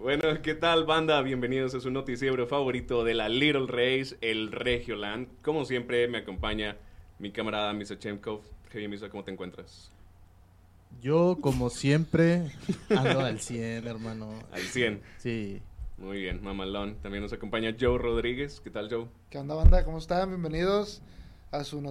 Bueno, ¿qué tal, banda? Bienvenidos a su noticiero favorito de la Little Race, el Regioland. Como siempre, me acompaña mi camarada Misa Chemkov. Javier Misa, ¿cómo te encuentras? Yo, como siempre, ando al 100, hermano. Al 100. Sí. Muy bien, mamalón. También nos acompaña Joe Rodríguez. ¿Qué tal, Joe? ¿Qué onda, banda? ¿Cómo están? Bienvenidos a su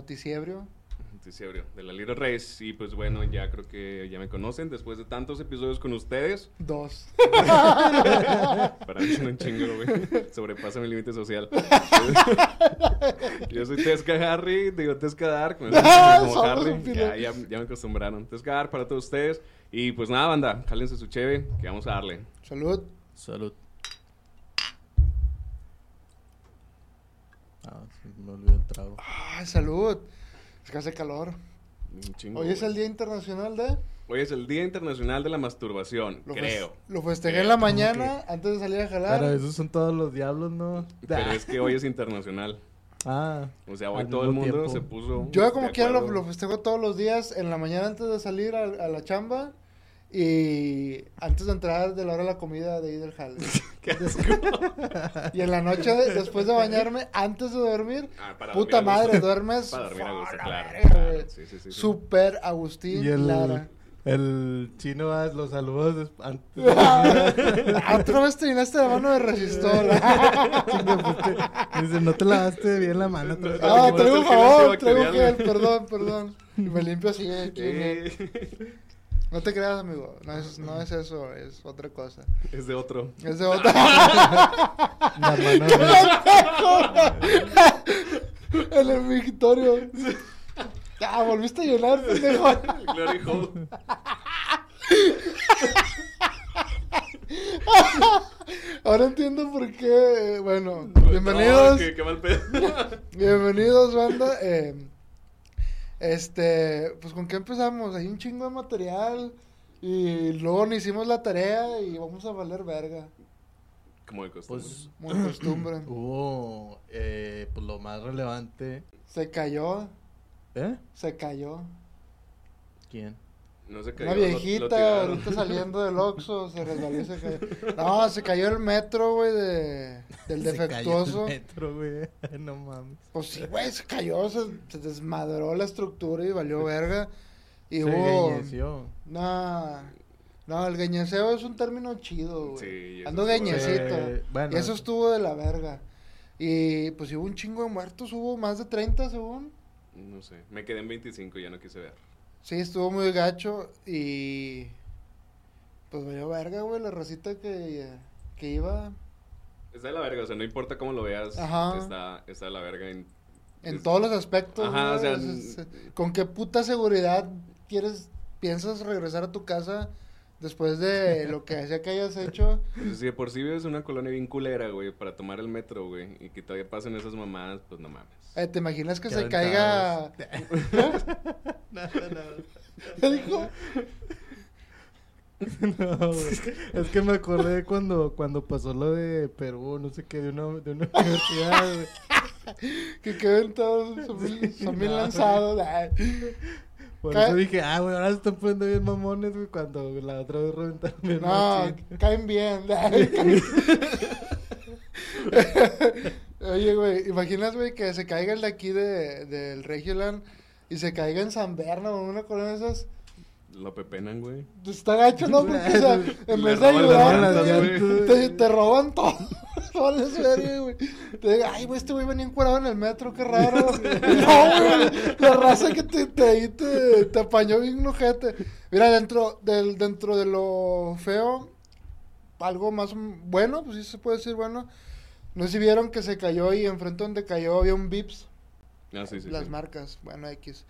noticiebrio. Noticiero de la Little Race. Y pues bueno, ya creo que ya me conocen después de tantos episodios con ustedes. Dos. Para mí son un chingo, güey. Sobrepasa mi límite social. Yo soy Tesca Harry, digo Tesca Dark. Me Ah, como Harry. Ya, piloto. ya, ya me acostumbraron. Tesca Dark para todos ustedes. Y pues nada, banda, jálense su cheve, que vamos a darle. Salud. Salud. Ah, me olvidó el trago. Ay, salud. Es que hace calor. Chingo, Hoy es el Día Internacional de... Hoy es el Día Internacional de la Masturbación, Lo creo. Lo festejé en la mañana antes de salir a jalar. Pero esos son todos los diablos, ¿no? Pero es que hoy es internacional. Ah, O sea, hoy todo el mundo tiempo. se puso. Yo como quiera lo, lo festejo todos los días en la mañana antes de salir a, a la chamba y antes de entrar de la hora de la comida de ahí del jale. Qué asco. y en la noche de- después de bañarme, antes de dormir, Ah, para puta dormir a gusto. madre, duermes Para dormir a gusto, ¡Fua, la claro. Sí, sí, sí, sí. Super Agustín y el, Lara. el chino ah, los saludos antes de dormir. Ah, Otra vez te llenaste la mano de resistol. Pues, Dice, no te lavaste bien la mano. vez. Ah, no, traigo el favor, traigo gel, perdón, perdón. Y me limpio así. Eh, No te creas, amigo. No es, no es eso, es otra cosa. es de otro. Es de mano de- en el Victorio. Ah, volviste a llenar, pendejo. Glory Hole. Ahora entiendo por qué. eh, Bueno, No, bienvenidos. qué, qué mal pedo. Bienvenidos, banda. Eh, este, pues con qué empezamos? Hay un chingo de material. Y luego no hicimos la tarea y vamos a valer verga. Como de costumbre. Pues Como de costumbre. hubo, eh, pues lo más relevante. Se cayó, ¿Eh? se cayó. ¿Quién? No se cayó. Una lo- lo viejita tiraron. ahorita saliendo del Oxxo, se resbaló y se cayó. No, se cayó el metro, güey, de, del Se cayó el defectuoso. metro, güey. No mames. Pues sí, güey, se cayó, se, se desmadró la estructura y valió verga. Y Se hubo... No, no, el gueñeceo es un término chido, güey. Sí, Ando gueñecito. Eh, bueno. Y eso estuvo de la verga. Y pues hubo un chingo de muertos, hubo más de 30 según. No sé. Me quedé en 25 y ya no quise ver. Sí, estuvo muy gacho y... Pues valió verga, güey, la racita que, que iba Está de la verga, o sea, no importa cómo lo veas. Ajá. Está, está de la verga. En, en es- todos los aspectos. Ajá, o sea, es- es- ¿Con qué puta seguridad quieres, piensas regresar a tu casa después de lo que sea que hayas hecho? Si de por sí vives una colonia bien culera, güey, para tomar el metro, güey, y que todavía pasen esas mamadas, pues no mames. Eh, ¿Te imaginas que se caiga... aventados. No, no. ¿Qué dijo? No, güey. Es que me acordé cuando, cuando pasó lo de Perú, no sé qué, de una, de una universidad, güey. Que queden todos, son son bien No, lanzados. Por eso dije, ah, güey, ahora se están poniendo bien mamones, güey, cuando la otra vez reventaron bien No, caen bien. Oye, güey, ¿imaginas, güey, que se caiga el de aquí de, del Regioland y se caiga en San Berna o una de esas? Lo pepenan, güey. Está gacho, ¿no? Porque, o sea, en vez de ayudar, te, te roban todo. Vale, serio, güey. Te digo, ay, güey, este güey venía encuadrado en el metro, qué raro. no, güey, la raza que te, te, te, te apañó bien ojete. Mira, dentro, del, dentro de lo feo, algo más bueno, pues sí se puede decir bueno. No sé si vieron que se cayó y enfrente donde cayó había un Vips Ah, sí, sí. las sí. marcas, bueno, X.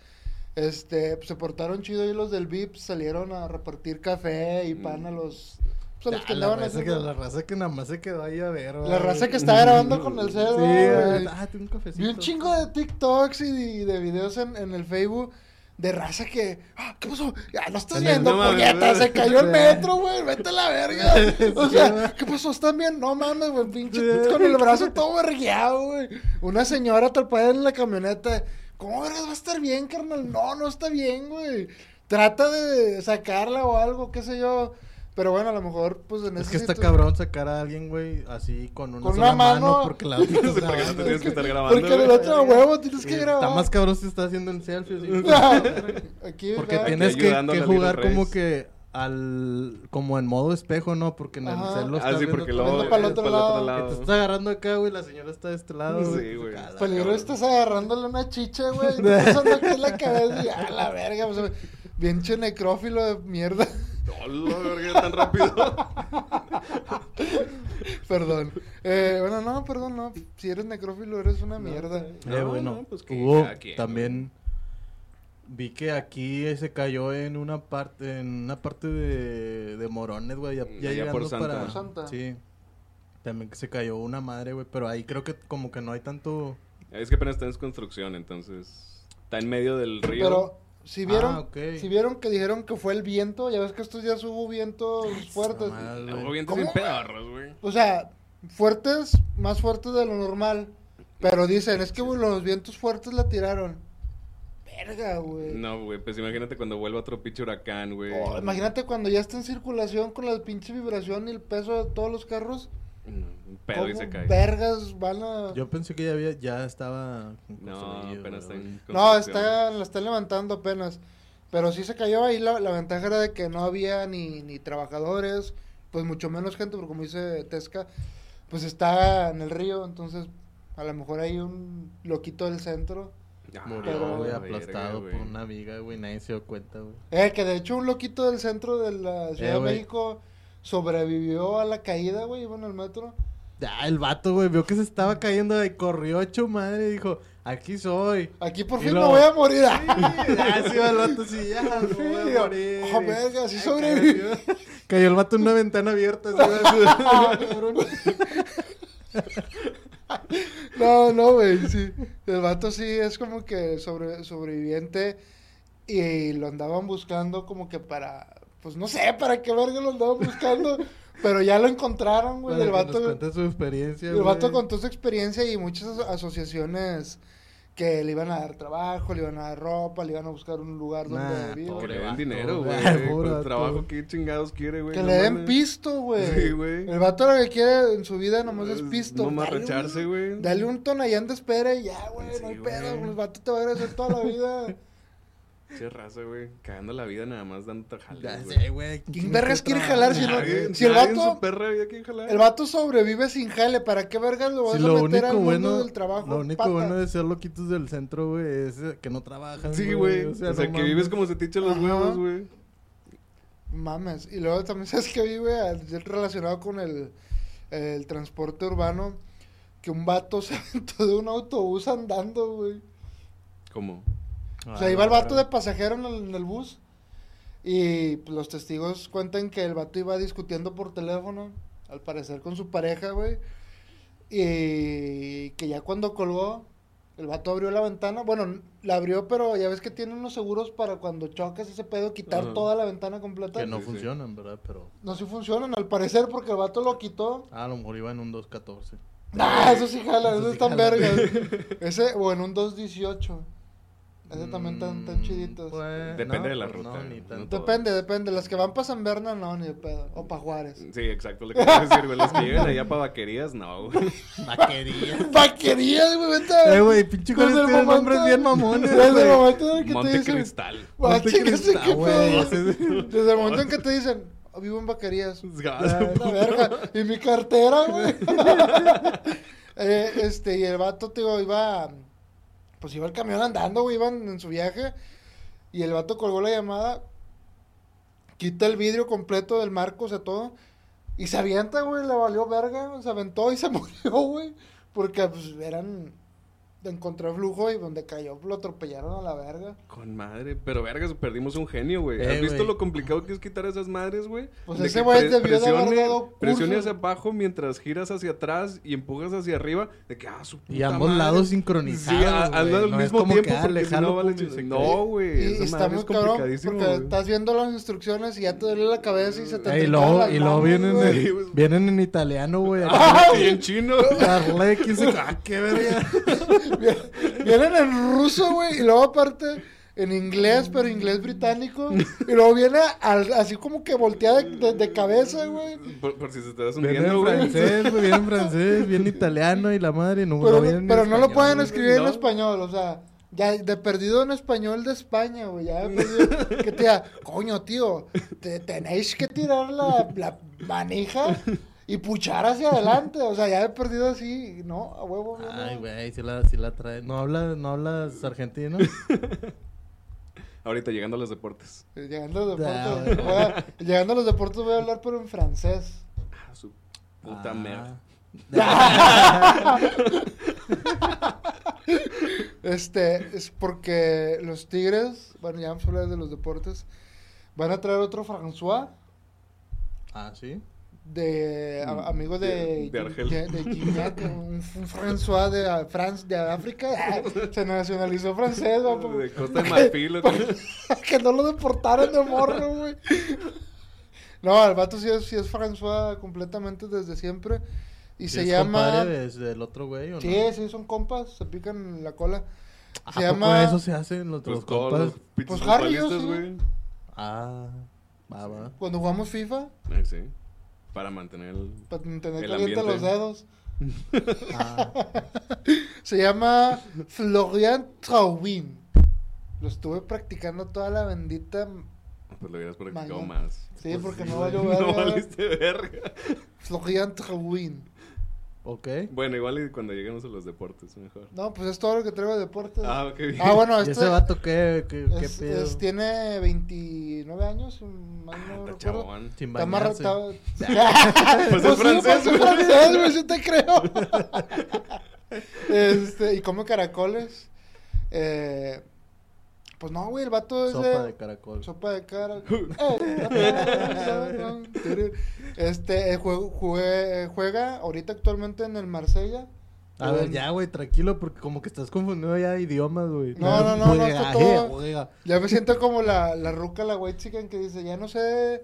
Este, pues, se portaron chido y los del VIP salieron a repartir café y pan a los, pues, a los Ah, que la, raza que, haciendo- la raza que nada más se quedó ahí a ver, La raza que está grabando con el cel, Sí, ah, un cafecito. Vi un chingo de TikToks y de, de videos en, en el Facebook de raza que, ah, ¿qué pasó? Ya no estás viendo, no puñeta, se cayó el metro, güey, vete a la verga. O sea. ¿qué pasó? ¿Están bien? No mames, güey, pinche, con el brazo todo vergueado, güey. Una señora atrapada en la camioneta. ¿Cómo vergas va a estar bien, carnal? No, no está bien, güey. Trata de sacarla o algo, qué sé yo. Pero bueno, a lo mejor, pues en Es que está cabrón sacar a alguien, güey, así con una, Con sola una mano. porque la otra Sí, está porque no grabando. te tienes que estar grabando. Porque en el otro huevo tienes que grabar. Está más cabrón si está haciendo en selfie. así. Aquí, Porque ¿verdad? tienes que, jugar como que al como en modo espejo, ¿no? Porque en el cel lo Ah, estás sí, porque para el otro lado. Que te estás agarrando acá, güey, la señora está de este lado. Sí, güey. Peligro estás agarrándole una chicha, güey. y pasando aquí en la cabeza y a la verga. Pues, bien che necrófilo de mierda. Hola, verga, tan rápido. perdón. Eh, bueno, no, perdón, no. Si eres necrófilo, eres una mierda. Eh, No, bueno, no, pues que hubo también vi que aquí se cayó en una parte en una parte de, de Morones, güey, ya, ya llegando por Santa. para Por Santa. Sí. También que se cayó una madre, güey, pero ahí creo que como que no hay tanto Es que apenas está en construcción, entonces. Está en medio del río. Pero si vieron, Ah, ok. si vieron que dijeron que fue el viento, ya ves que estos días hubo vientos fuertes. No, bien ¿Cómo? bien pedorros, güey. O sea, fuertes, más fuertes de lo normal. Pero dicen, es que güey, los vientos fuertes la tiraron. Verga, güey. No, güey, pues imagínate cuando vuelva otro pinche huracán, güey. Oh, imagínate cuando ya está en circulación con la pinche vibración y el peso de todos los carros. Un pedo y ¿Cómo se cae. vergas van a...? Yo pensé que ya había ya estaba No, apenas está en No, está, la están levantando apenas. Pero sí se cayó ahí. La, la ventaja era de que no había ni, ni trabajadores, pues mucho menos gente, porque como dice Tesca, pues está en el río. Entonces, a lo mejor hay un loquito del centro. Ah, Murió, Pero- güey, verga, aplastado güey. por una viga, güey, nadie se dio cuenta, güey. Eh, que de hecho un loquito del centro de la Ciudad Eh, de güey. México sobrevivió a la caída, güey, iba en el metro. Ah, el vato, güey, vio que se estaba cayendo y corrió hecho madre y dijo, aquí soy. Aquí por Y fin luego- me voy a morir. ya se iba el vato así, ya, me voy a morir. oh, verga, sí Ay, sobreviví. cayó- Cayó el vato en una ventana abierta. así, güey. No, no, güey, sí. El vato sí es como que sobre, sobreviviente y lo andaban buscando como que para, pues no sé, para qué verga lo andaban buscando, pero ya lo encontraron, güey. El nos vato, cuente su experiencia, el vato contó su experiencia y muchas aso- asociaciones que le iban a dar trabajo, le iban a dar ropa, le iban a buscar un lugar donde Nah, vivir. Que le den dinero, güey. el trabajo, ¿qué chingados quiere, güey? Que No le den mames. pisto, güey. Sí, güey. El vato lo que quiere en su vida nomás es Es pisto. Dale un- recharse, güey. Dale un tonallán de espera y ya, güey, Sí, no hay güey. pedo. El vato te va a agradecer toda la vida. Che raza, güey. Cagando la vida nada más dando tajales, Ya güey. sé, güey. ¿Quién vergas quiere jalar si no- Nadie- si el vato- su perra vida quiere jalar. El vato sobrevive sin jale. ¿Para qué vergas lo vas Sí, a lo meter al mundo bueno, del trabajo? lo único pata? bueno de ser loquitos del centro, güey, es que no trabajan. Sí, güey. O sea, no que mames. vives como se te echan los Ajá. huevos, güey. Mames. Y luego también, ¿sabes qué vi, güey? Ayer Relacionado con el, el transporte urbano. Que un vato se aventó de un autobús andando, güey. ¿Cómo? Ah, O sea, iba el vato de pasajero en el, en el bus. Y pues, los testigos cuentan que el vato iba discutiendo por teléfono, al parecer con su pareja, güey. Y que ya cuando colgó, el vato abrió la ventana. Bueno, la abrió, pero ya ves que tiene unos seguros para cuando chocas ese pedo, quitar Ajá. toda la ventana completa. Que no Sí, sí. funcionan, ¿verdad? Pero. No sí funcionan, al parecer, porque el vato lo quitó. Ah, a lo mejor iba en un 214. Nah, eso sí jala, Eso eso sí están vergas. Ese, o en un 218. Ese también tan, tan chiditos. pues, Depende no, de la pues, ruta, No, ni tanto. Depende, depende. Las que van para San Berna, no, ni de pedo. O para Juárez. Sí, exacto. Lo que quiero decir, güey. Los que llegan allá para vaquerías, no, güey. Vaquería. Vaquerías, güey, vete. eh, güey, pinche el tiene momento- nombres bien mamones, Desde el momento en el que te Monte dicen. Cristal. Ah, Monte Cristal, güey, Desde el momento en que te dicen, "Oh, vivo en Vaquerías. Ah, la verga. Y mi cartera, güey. Eh, este, y el vato, te digo, iba. Pues iba el camión andando, güey, iban en su viaje. Y el vato colgó la llamada. Quita el vidrio completo del marco, o sea, todo. Y se avienta, güey, le valió verga. Se aventó y se murió, güey. Porque, pues, eran. Encontró flujo y donde cayó lo atropellaron a la verga. Con madre. Pero, vergas, perdimos un genio, güey. Eh, ¿Has visto güey. lo complicado que es quitar esas madres, güey? Pues De ese güey debió de haber presione- Presione hacia abajo mientras giras hacia atrás y empujas hacia arriba. De que, ah, su puta Y ambos madre. lados sincronizados. Sí, a- al No mismo tiempo que, porque no. No, güey. Y, y esa está muy es cabrón complicadísimo, porque güey. estás viendo las instrucciones y ya te duele la cabeza y se te y luego, y luego vienen, en, vienen en italiano, güey. Ah, y en chino. Darle, quién se- ah, qué verga. Vienen en ruso, güey. Y luego aparte, en inglés, pero inglés británico. Y luego viene al- así como que voltea de, de- de cabeza, güey. Por, por si se te Viene hundiendo, en güey. francés, güey, viene en francés, viene italiano y la madre no, Pero, no viene pero no lo pueden escribir en español, o sea, ya de perdido en español de España, güey. Ya de perdido, que te diga, coño, tío, te, tenéis que tirar la, la manija y puchar hacia adelante. O sea, ya he perdido así, no, a huevo, no. Ay, güey, si la, si la trae. ¿No, habla, ¿No hablas argentino? Ahorita llegando a los deportes. Llegando a los deportes, voy a- llegando a los deportes voy a hablar, pero en francés. Ah, su puta Ah. merda. Este, es porque los Tigres, bueno, ya vamos a hablar de los deportes, van a traer otro François. Ah, ¿sí? De a- amigo de De- de Argel. de, de Gignac, un, un François de France de África se nacionalizó francés De Costa de Marfil. que no lo deportaron de morro güey no el vato sí es, sí es François completamente desde siempre y ¿Sí se es llama compadre de- del otro güey o no? sí sí son compas se pican la cola ¿A se poco llama eso se hace en los, Pues los compas? los Pues Harry, yo futbolistas, sí. güey. Ah, va, va. cuando jugamos FIFA sí. Para mantener el... para tener El caliente los dedos Ah, Se llama Florian Traubin. Lo estuve practicando toda la bendita. Pues lo hubieras practicado Mañana. más. Sí, Pues porque no valió No verga. valiste verga. Florian Traubin. Ok. Bueno, igual y cuando lleguemos a los deportes, mejor. No, pues es todo lo que traigo de deportes. Ah, ok. bien. Ah, bueno, ¿Y este ese vato qué, qué, qué es- pedo? es- tiene 29 años, más no Está recuerdo. chabón. Sin Está más retado. Pues es sí, francés, pues es güey. francés, güey, sí te creo. este, y come caracoles. Eh, pues no, güey, el vato es Sopa de caracol. Sopa de cara. Eh, este, eh, jue- jugué- eh, juega ahorita actualmente en el Marsella. A ver, ya, güey, tranquilo, porque como que estás confundido ya de idiomas, güey. No, no, no, no, está todo- juega. Ya me siento como la, la ruca, la white chicken que dice, ya no sé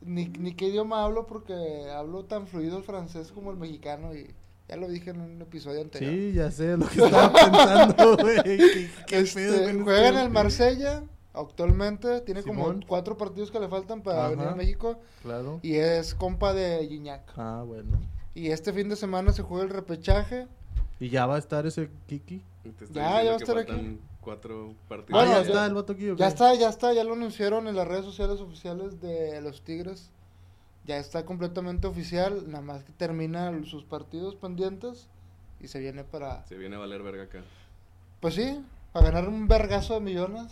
ni, ni qué idioma hablo porque hablo tan fluido el francés como el mexicano y ya lo dije en un episodio anterior. Sí, ya sé lo que estaba pensando, güey. ¿Qué, qué Este, pedo con juega en este- el Marsella actualmente, tiene como cuatro partidos que le faltan para Ajá. venir a México Claro. y es compa de Gignac. Ah, bueno. Y este fin de semana se juega el repechaje. ¿Y ya va a estar ese Kiki? Ya, ya va a estar aquí. cuatro partidos. Bueno, ah, ya ya- está el vato aquí, ¿o Ya está, ya está, ya lo anunciaron en las redes sociales oficiales de los Tigres. Ya está completamente oficial, nada más que termina sus partidos pendientes y se viene para, Se viene a valer verga acá. pues sí, a ganar un vergazo de millones,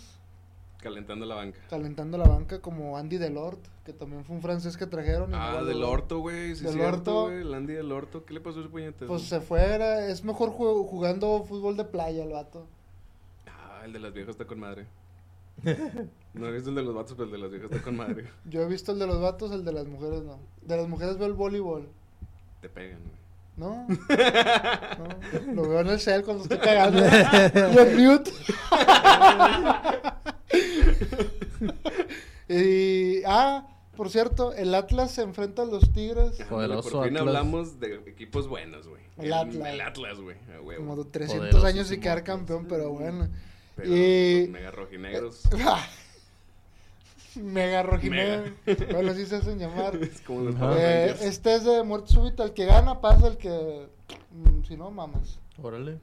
Calentando la banca. calentando la banca como Andy Delort, que también fue un francés que trajeron. Ah, del orto, güey. Sí, Del cierto, Orto. El Andy del orto. ¿Qué le pasó a ese puñetazo? Pues se fue, era- es mejor ju- jugando fútbol de playa el vato. Ah, el de las viejas está con madre. No he visto el de los vatos, pero el de las viejas está con madre. Yo he visto el de los vatos, el de las mujeres no. De las mujeres veo el voleibol. Te pegan, güey. ¿No? no. Lo veo en el cel cuando estoy cagando. Yo en mute. y, ah, por cierto, el Atlas se enfrenta a los Tigres. Poderoso Por fin Atlas. hablamos de equipos buenos, güey. El Atlas. El Atlas, güey. Como de 300 Poderosísimo años y quedar campeón, pero bueno. Pero y- los mega rojinegros. Mega rojinegro. Bueno, así se hacen llamar. es como los Eh, este es de muerte súbita. El que gana pasa, el que. mm, si no, mamas. Órale.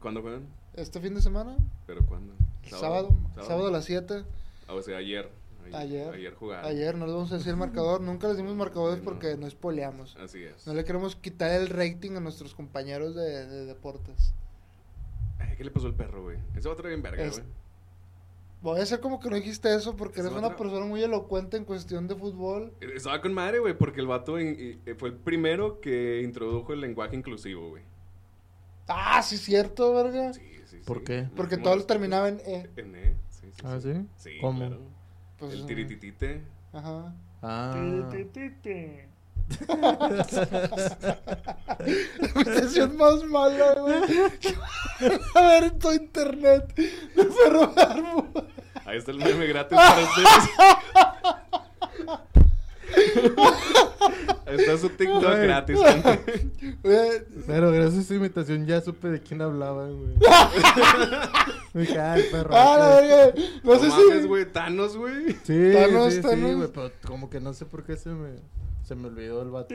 ¿Cuándo juegan? Este fin de semana, ¿Pero cuándo? sábado, sábado, a las 7. Ah, o sea, ayer. Ayer. Ayer jugaron. Ayer, no les vamos a decir el marcador. Nunca les dimos marcadores Sí, no. porque no spoileamos. Así es. No le queremos quitar el rating a nuestros compañeros de, de deportes. Ay, ¿Qué le pasó al perro, güey? Ese va a traer bien verga, Es- güey. Voy a hacer como que no dijiste eso porque Ese eres una tra- persona muy elocuente en cuestión de fútbol. Estaba con madre, güey, porque el vato y- fue el primero que introdujo el lenguaje inclusivo, güey. Ah, sí, cierto, verga. Sí, sí, sí. ¿Por qué? Porque todos los- terminaban en E. En E, sí, sí. Ah, ¿sí? Sí, ¿Cómo? claro. Pues, el eh, tirititite. Ajá. Ah. La imitación más mala, güey. A ver en todo internet. De Ferro Barbo. Ahí está el meme gratis para ustedes. Está su TikTok Güey. gratis. Oye, Pero gracias a esa imitación ya supe de quién hablaban, güey. Ay, perro. ah, la que- verga. No, No sé mames, si. güey. Thanos, güey. Sí, Thanos, sí, sí, güey, pero como que no sé por qué se me, se me olvidó el vato.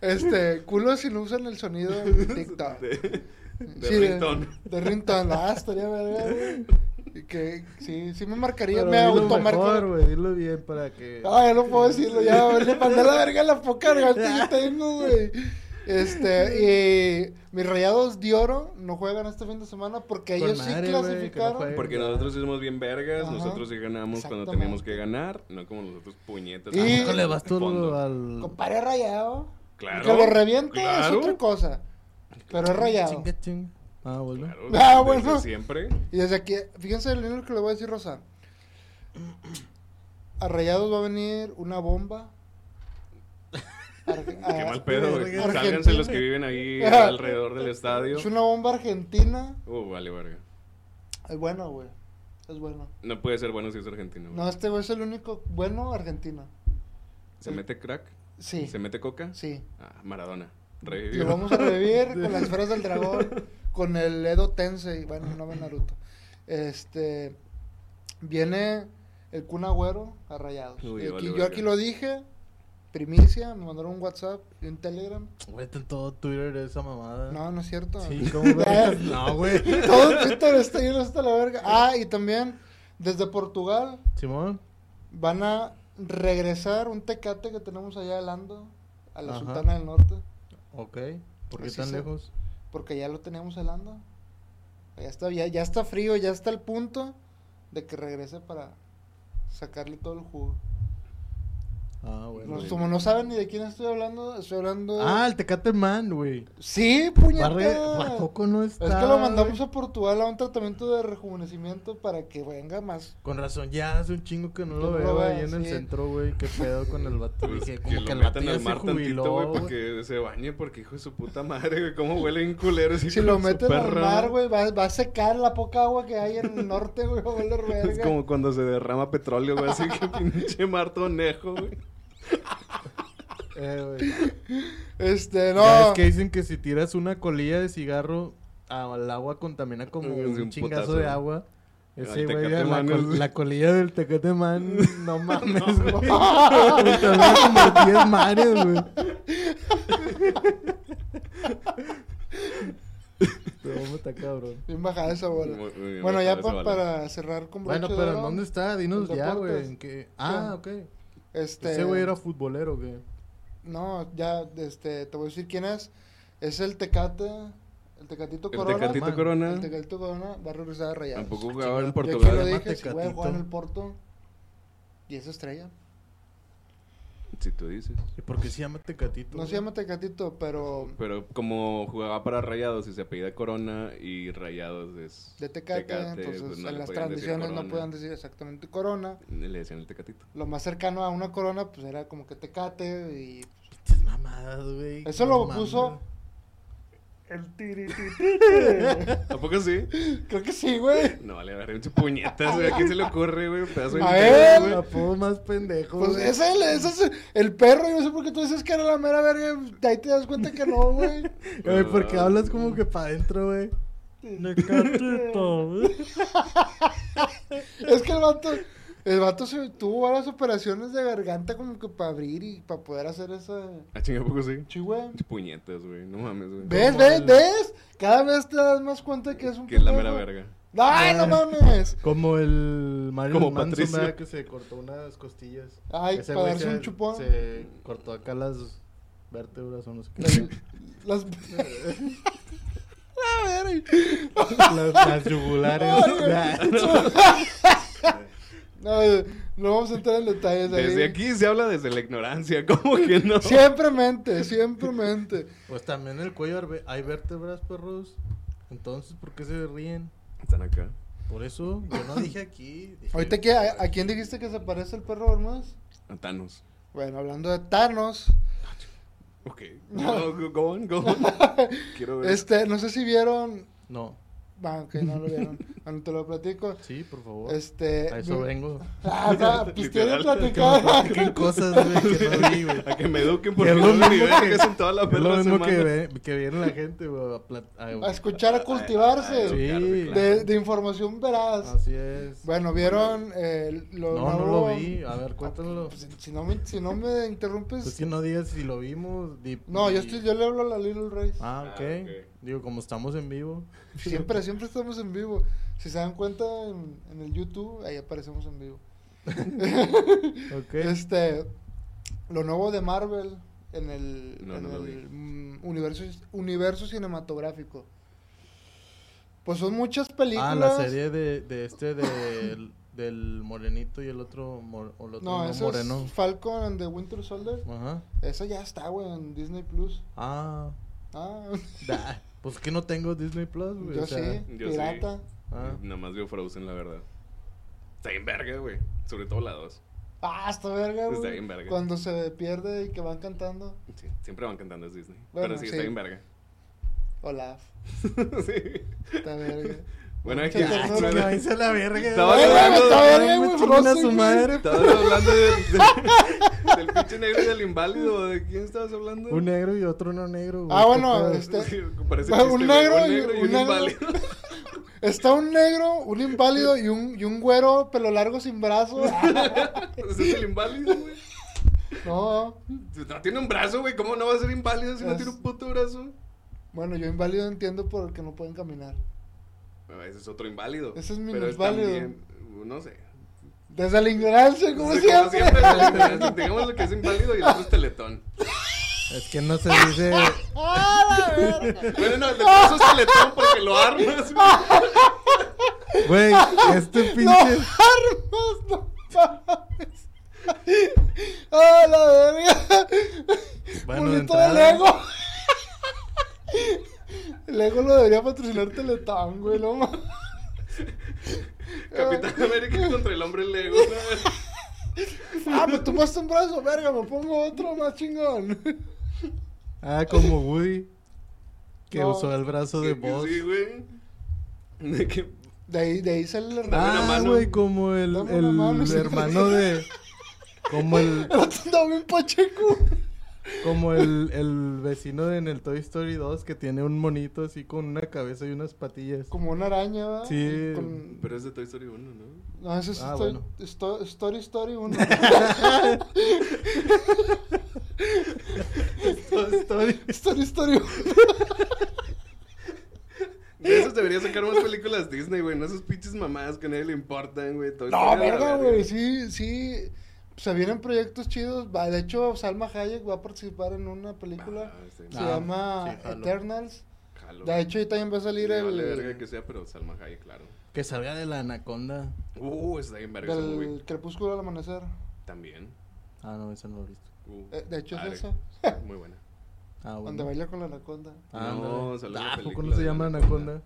Este, culo si no usan el sonido de TikTok. De, de Sí, ringtone. De, de ringtone. Ah, estaría verga, güey. Y que sí, sí me marcaría, Pero me automarcaría. güey, dilo bien para que... Ah, ya no puedo decirlo, ya, le mandé la verga a la poca garganta que tengo, güey. Este, y mis rayados de oro no juegan este fin de semana porque Con ellos madre, sí no clasificaron. Porque nosotros somos bien vergas, Ajá. nosotros sí ganamos cuando teníamos que ganar, no como los otros puñetas. Y- Ah, ¿Cómo le vas tú al...? Compadre rayado. Claro. Que lo reviente claro, es otra cosa. Pero es rayado. Chinga, chinga. Ah, vuelve. Claro, Ah, desde bueno. siempre. Y desde aquí, fíjense el libro que le voy a decir, Rosa. A Rayados va a venir una bomba. Qué mal pedo, güey. Sálganse los que viven ahí alrededor del estadio. Es una bomba argentina. Uh, vale, verga. Es bueno, güey. Es bueno. No puede ser bueno si es argentino. güey. No, este güey es el único bueno argentino. ¿Se mete crack? Sí. ¿Se mete coca? Sí. Ah, Maradona. Lo Revivió. vamos a revivir con las esferas del dragón, con el Edo Tensei, bueno, no ve Naruto. Este viene el Kun Agüero a Rayados. Uy, Y vale, aquí- yo verga. aquí lo dije, primicia, me mandaron un WhatsApp y un Telegram. Güey, todo Twitter esa mamada. No, no es cierto. Sí, ¿cómo vergas? No, güey. Todo Twitter está lleno hasta la verga. Ah, y también desde Portugal Simón. van a regresar un tecate que tenemos allá de Lando a la Ajá. Sultana del Norte. Ok. ¿Por qué Así tan se- lejos? Porque ya lo teníamos helando. Ya está, ya, ya está frío, ya está el punto de que regrese para sacarle todo el jugo. Ah, bueno. No, como no saben ni de quién estoy hablando, estoy hablando. Ah, el Tecate Man, güey. Sí, Barre- puñeta. ¿A poco no está? Es que lo mandamos güey? a Portugal a un tratamiento de rejuvenecimiento para que venga más. Con razón, ya hace un chingo que no Que lo veo ahí en el sí. centro, güey. Qué pedo con el vato. Pues que como lo que el vato ya al se mar tantito, jubiló, güey, güey. porque se bañe, porque hijo de su puta madre, güey. ¿Cómo huele un culero así Si con lo meten al mar, güey, va, va a secar la poca agua que hay en el norte, güey. Es como cuando se derrama petróleo, güey. Así que pinche mar tonejo, güey. Eh, güey. Este, Ya no. es que dicen que si tiras una colilla de cigarro al agua contamina como un, un chingazo putazo. de agua. Ese güey, la, col- es- la colilla del Tecate Man, no mames, güey. Contamina como 10 mares, güey. Está cabrón. Bien bajada esa bola. Muy- muy bien bueno, ya pa- para cerrar con Bueno, pero ¿en dónde está? Dinos ya, güey. Ah, ok. Este, Ese güey era futbolero, ¿o qué? No, ya, este, te voy a decir quién es. Es el Tecate, el Tecatito El Corona. Tecatito Man. Corona. El Tecatito Corona va a regresar a Rayados. Tampoco jugaba en Yo Yo aquí lo Portugal. Llama dije, si voy a Tecatito. jugar en el Porto. Y es estrella. Si tú dices. ¿Y por qué se llama Tecatito? No se llama Tecatito, pero Pero como jugaba para Rayados y se apellida Corona y Rayados es de Tecate, Tecate, entonces pues no en las podían tradiciones no puedan decir exactamente Corona. Le decían el Tecatito. Lo más cercano a una Corona, pues era como que Tecate y... Pinches mamadas, güey. Eso lo puso... El tirititite. ¿A poco sí? Creo que sí, güey. No, vale, a ver, mucho puñetas, güey. ¿A quién se le ocurre, güey? Un Pedazo de A él. güey. Apodo más pendejo. Pues güey. es él, ese es el perro. Yo no sé por qué tú dices que era la mera verga. De ahí te das cuenta que no, güey. Güey, porque Ah, hablas como que para adentro, güey. Tecatito, güey. Es que el vato, el vato se tuvo varias operaciones de garganta como que para abrir y para poder hacer esa. Ah, chinga, ¿a poco sí? Sí, güey. Puñetas, güey. No mames, güey. ¿Ves, ves, ves? Cada vez te das más cuenta que es un Que es la mera verga. ¡Ay, no mames! Como el Mario Como Manson, Patricio. ¿verdad? que se cortó unas costillas. Ay, Ese para darse se- un chupón. Se cortó acá las vértebras o no sé qué. Las. La verga. las, las yugulares. No, no vamos a entrar en detalles ahí. Desde aquí se habla desde la ignorancia. ¿Cómo que no? Siempre mente, siempre mente. pues también en el cuello hay vértebras, perros. Entonces, ¿por qué se ríen? Están acá. Por eso, yo no dije aquí. dije- Ahorita, ¿qué? ¿A, a quién dijiste que se parece el perro Bermúdez? A Thanos. Bueno, hablando de Thanos, Ok. No, go go on, go on. Quiero ver. este, no sé si vieron, No. Va, ok, no lo vieron. Bueno, te lo platico. Sí, por favor. Este. A eso vi- vengo. Ah, va, pues quiero Literal. platicar. ¿Qué cosas, güey, que no vi, güey? A que me eduquen no lo mismo que- es en toda la Es lo perra mismo que, ve- que viene la gente, güey, a, plat- a- A escuchar, a cultivarse. Sí. De, de información veraz. Así es. Bueno, ¿vieron eh, lo no, no nuevo? lo vi. A ver, cuéntanos. Pues, si, no me, si no me interrumpes. Pues que no digas si lo vimos. di- no, yo, di- estoy, yo le hablo a la Little Race. Ah, Ah, ok. Digo, como estamos en vivo. Siempre, siempre estamos en vivo. Si se dan cuenta en, en el YouTube, ahí aparecemos en vivo. Ok. Este, lo nuevo de Marvel en el, No, en no lo el, mm, universo, universo cinematográfico. Pues son muchas películas. Ah, la serie de, de este del, del morenito y el otro, mor- o el otro No, no, ese moreno. es Falcon and the Winter Soldier. Ajá. Esa ya está, güey, en Disney Plus. Ah, Ah, pues que no tengo Disney Plus, güey. yo o sea, sí, yo sí. pirata. Ah. Nada más veo Frozen, la verdad. Está bien verga, güey. Sobre todo la 2. Ah, está verga, güey. Está bien verga. Cuando se pierde y que van cantando. Sí, siempre van cantando es Disney. Bueno, Pero sí, sí. está bien verga. Olaf. sí. Está verga. Bueno, aquí- Ah, ternura. chinga, váyanse a la verga. Estaba güey. hablando- su güey. madre. Estabas hablando de- de- del pinche negro y del inválido. ¿De quién estabas hablando? Un negro y otro no negro. güey. Ah, ¿Qué bueno, este- parece Un negro un y- negro y un un negro. inválido. Está un negro, un inválido y un, y un güero pelo largo sin brazo. Ese es el inválido, güey. No. No tiene un brazo, güey. ¿Cómo no va a ser inválido si no Es- tiene un puto brazo? Bueno, yo inválido entiendo porque no pueden caminar. Ah, ese es otro inválido. Ese es Pero minusválido. también, no sé. Desde la ignorancia, como Sí, siempre. siempre, digamos lo que es inválido y el otro es teletón. Es que no se dice. ¡Ah, la verga! Bueno, no, el del es teletón porque lo armas. güey. Este ¡No pinche. armas! ¡No mames! ¡Ah, la verga! Bueno, de Bonito de entrada- Lego. Lo debería patrocinar Teletón, güey, no mames. Capitán América contra el hombre Lego. Ah, me tomaste un brazo, verga, me pongo otro más chingón. Ah, como Woody. Que No. usó el brazo de voz. Sí, güey. De que- De ahí, de ahí sale el una Ah, güey, como el, mano, el hermano de. Como el, pacheco. Como el, el vecino de en el Toy Story 2 que tiene un monito así con una cabeza y unas patillas. Como una araña, ¿verdad? Sí. Con- Pero es de Toy Story 1, ¿no? No, ese es Ah, Story, bueno. Sto- Story Story 1. Toy Story. Story Story 1. De esos debería sacar más películas Disney, güey. No esas pinches mamadas que a nadie le importan, güey. Toy No, verga, güey, sí, sí. Se vienen proyectos chidos. Va, de hecho, Salma Hayek va a participar en una película. Ah, sí. Se Ah, sí, jalo. Eternals. Jalo. De hecho, ahí también va a salir el. vale verga que sea, pero Salma Hayek, claro. Que salga de la anaconda. Uh, está bien verga del crepúsculo al amanecer. También. Ah, no, esa no lo he visto. Uh, Eh, de hecho, es esa. Muy buena. Ah, bueno. Donde baila con la anaconda. Ah, No, salió Ah, ¿a poco película no se de llama Anaconda. anaconda?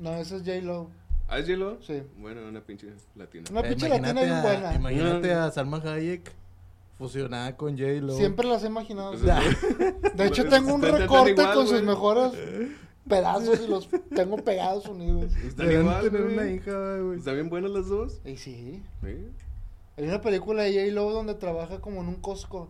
No, esa es J-Lo. ¿Ah, es J-Lo? Sí. Bueno, una pinche latina. Una Eh, pinche latina bien a, buena. Imagínate a Salma Hayek fusionada con J-Lo. Siempre las he imaginado. Pues es- De hecho, tengo un recorte igual, con sus mejores pedazos y los tengo pegados unidos. Están igual, tener güey. una hija, güey. ¿Están bien buenas las dos? Y sí. Sí. Hay una película de J-Lo donde trabaja como en un Costco.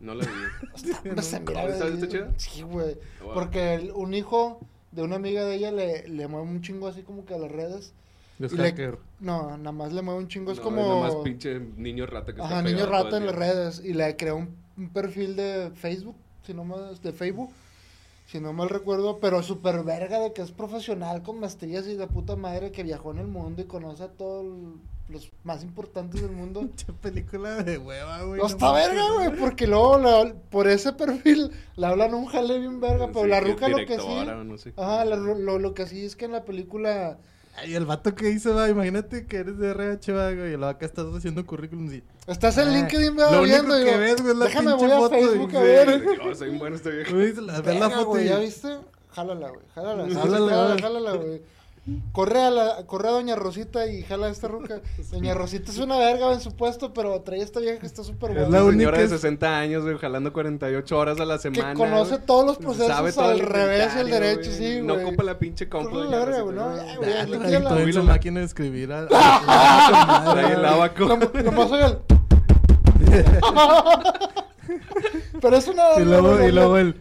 No la vi. No sé, mira, ¿Está- chida? Sí, güey. Wow. Porque el- un hijo de una amiga de ella le, le mueve un chingo así como que a las redes. Le- hacker. No, nada más le mueve un chingo. Es No, como. nada más pinche niño rata que está Ajá, niño pegado todo rata el en las redes. Y le creó un, un perfil de Facebook, si no mal, de Facebook, si no mal recuerdo, pero súper verga de que es profesional con maestrías y de puta madre que viajó en el mundo y conoce a todos los más importantes del mundo. Mucha película de hueva, güey. No está verga, güey, porque luego la- por ese perfil le hablan un jale bien verga, pero Sí, la ruca lo que sí. no sé. Ajá, la lo, lo que sí es que en la película. Ay, el vato que hizo, va, imagínate que eres de RH, va, güey, y lo acá estás haciendo currículum y... Estás en Ah, LinkedIn va, lo único viendo y que ves, güey, es la déjame pinche voy a foto y Facebook a sí, ver. Yo soy bien bueno este viejo. La- ves la foto güey, y... ¿ya viste? Jálala, güey, jálala. Jálala, jálala, jálala, güey. Corre a, la, corre a Doña Rosita y jala a esta ruca. Doña Rosita es una verga en su puesto, pero trae a esta vieja que está súper Es buena. la Una única señora de es- 60 años, güey, jalando 48 horas a la Que semana. conoce güey. todos los procesos Sabe todo al el revés y al derecho, güey. sí, güey. No ocupa la pinche compu. Corre doña la verga, güey, no, güey. la- máquina de escribir. a- a- a- Trae el abaco. El... Pero es una... Y luego, y luego el.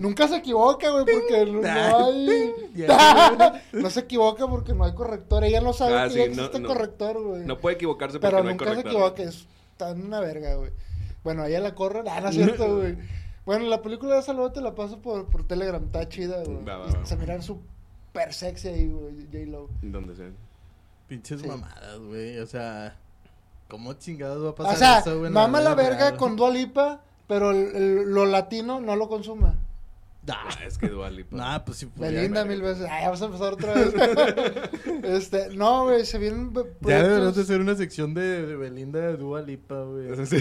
Nunca se equivoca, güey, porque no hay... Ya. no se equivoca porque no hay corrector. Ella no sabe Ah, que sí, ya existe no. corrector, güey. No puede equivocarse porque Pero no hay nunca se corrector. equivoca. es- Está en una verga, güey. Bueno, ella la corre. Ah, no es cierto, güey. Bueno, la película de Salvador te la paso por, por Telegram. Está chida, güey. Va, va, Y va. Se miran súper sexy ahí, güey. J-Lo. Donde sea. Pinches Sí. mamadas, güey. O sea, ¿cómo chingados va a pasar O sea, eso, güey? en mama la verga real? con Dua Lipa, pero el- el- lo latino no lo consume. Ah, Ah, es que Dua Lipa. Nah, pues sí. pues, Belinda ya, mil veces. Ay, vamos a empezar otra vez. este, no, güey, se vienen Ya proyectos- deberías de hacer una sección de, de Belinda de Dua Lipa, güey. Sí.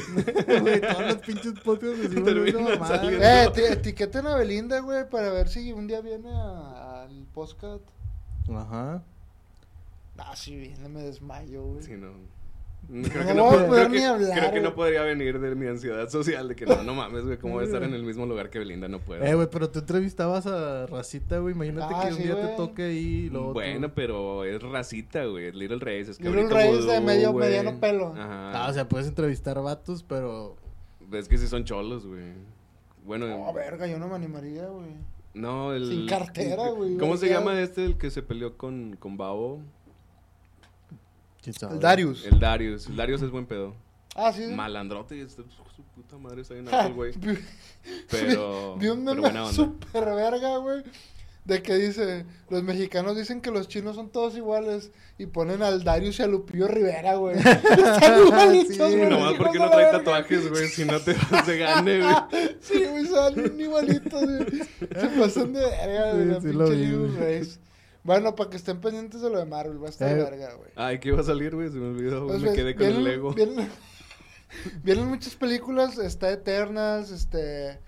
Güey, todos los pinches podcasts saliendo. güey. Eh, eti- etiqueten a Belinda, güey, para ver si un día viene al podcast. Ajá. Ah, si viene me desmayo, güey. Sí, no. No Creo que no, puedo- creo ni que- hablar, creo que no podría venir de mi ansiedad social de que no, no mames, güey, cómo voy a estar en el mismo lugar que Belinda, no puedo. Eh, güey, pero tú entrevistabas a Racita, güey. Imagínate Ah, que un día güey. te toque ahí y luego. tú- bueno, pero es racita, güey, Little Race, es que Little Race de medio- güey. mediano pelo. Ajá. Ah, o sea, puedes entrevistar vatos, pero. Es que sí son cholos, güey. Bueno, No, verga, yo no me animaría, güey. no, el... Sin cartera, güey, ¿Cómo se llama este, el que se peleó con, con Babo? El Darius. El Darius, el Darius es buen pedo. Ah, sí. Malandrote, y este, su puta madre está bien alto, güey. vi- Pero, Vi un meme super verga, güey. De que dice, los mexicanos dicen que los chinos son todos iguales y ponen al Darius y a Lupillo Rivera, güey. Están igualitos, Sí, güey. Nomás porque no de trae tatuajes, güey, si no te se gane, güey. Sí, güey, son igualitos, güey. Se pasan de verga, güey. Sí, la sí lo pinche vi, güey. Race. Bueno, para que estén pendientes de lo de Marvel, va a estar Eh. verga, güey. Ay, ¿qué iba a salir, güey? Se me olvidó, güey. Pues, Me quedé con el Lego. Vienen, vienen muchas películas, está Eternals, este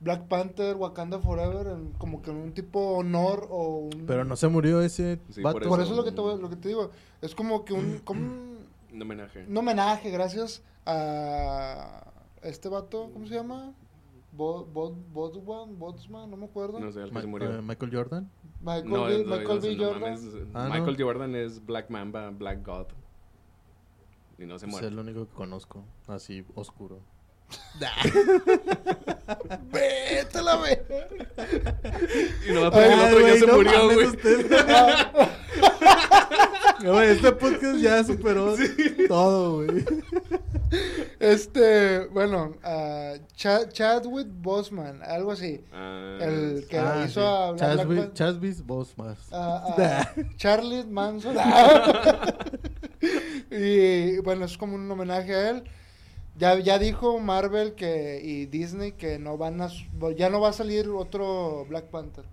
Black Panther, Wakanda Forever, en- como que en un tipo honor o un... Pero no se murió ese Sí, vato. por Por eso es lo que te, voy- lo que te digo, es como que un, como un, Un homenaje. un homenaje, gracias a este vato, ¿cómo se llama? Bo, Bo, Bodsman, Bodsman, no me acuerdo. No sé, al que Ma- se murió. eh, Michael Jordan. Michael, No, B, es- no, Michael no, B. no Jordan. mames. Ah, Michael ¿no? Jordan es Black Mamba, Black God. Y no se Es muere. el único que conozco. Así, oscuro. Vete a la ve. Y no va a Ay, el otro ya se murió, güey. usted. Este podcast ya superó todo, güey. Este, bueno, ah, Cha- Chadwick Boseman, algo así. Ah, El que Ah, hizo sí. a Black Chasby- Panther. Chasbis vos más. a- a Charlie Manson. y bueno, es como un homenaje a él. Ya, ya dijo Marvel que y Disney que no van a ya no va a salir otro Black Panther.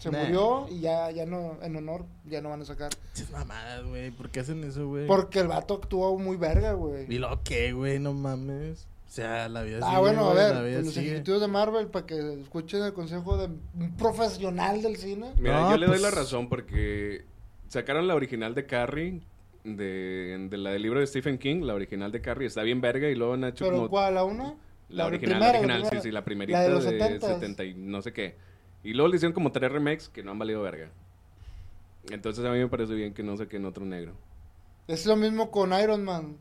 Se Nah. murió y ya, ya no, en honor, ya no van a sacar. Pinches mamadas, güey. ¿Por qué hacen eso, güey? Porque el vato actuó muy verga, güey. ¿Y lo qué, güey? No mames. O sea, la vida Ah, sigue, bueno, a güey, ver, la vida pues, los ejecutivos de Marvel para que escuchen el consejo de un profesional del cine. Mira, No, yo le doy pues- la razón porque sacaron la original de Carrie, de, de la del libro de Stephen King, la original de Carrie, está bien verga y luego han hecho ¿Pero como... cuál? ¿La una? La, de original, primera, la original, primera. sí, sí, la primerita La de los de 70s. 70 y no sé qué. Y luego le hicieron como tres remakes que no han valido verga. Entonces a mí me parece bien que no saquen otro negro. Es lo mismo con Iron Man.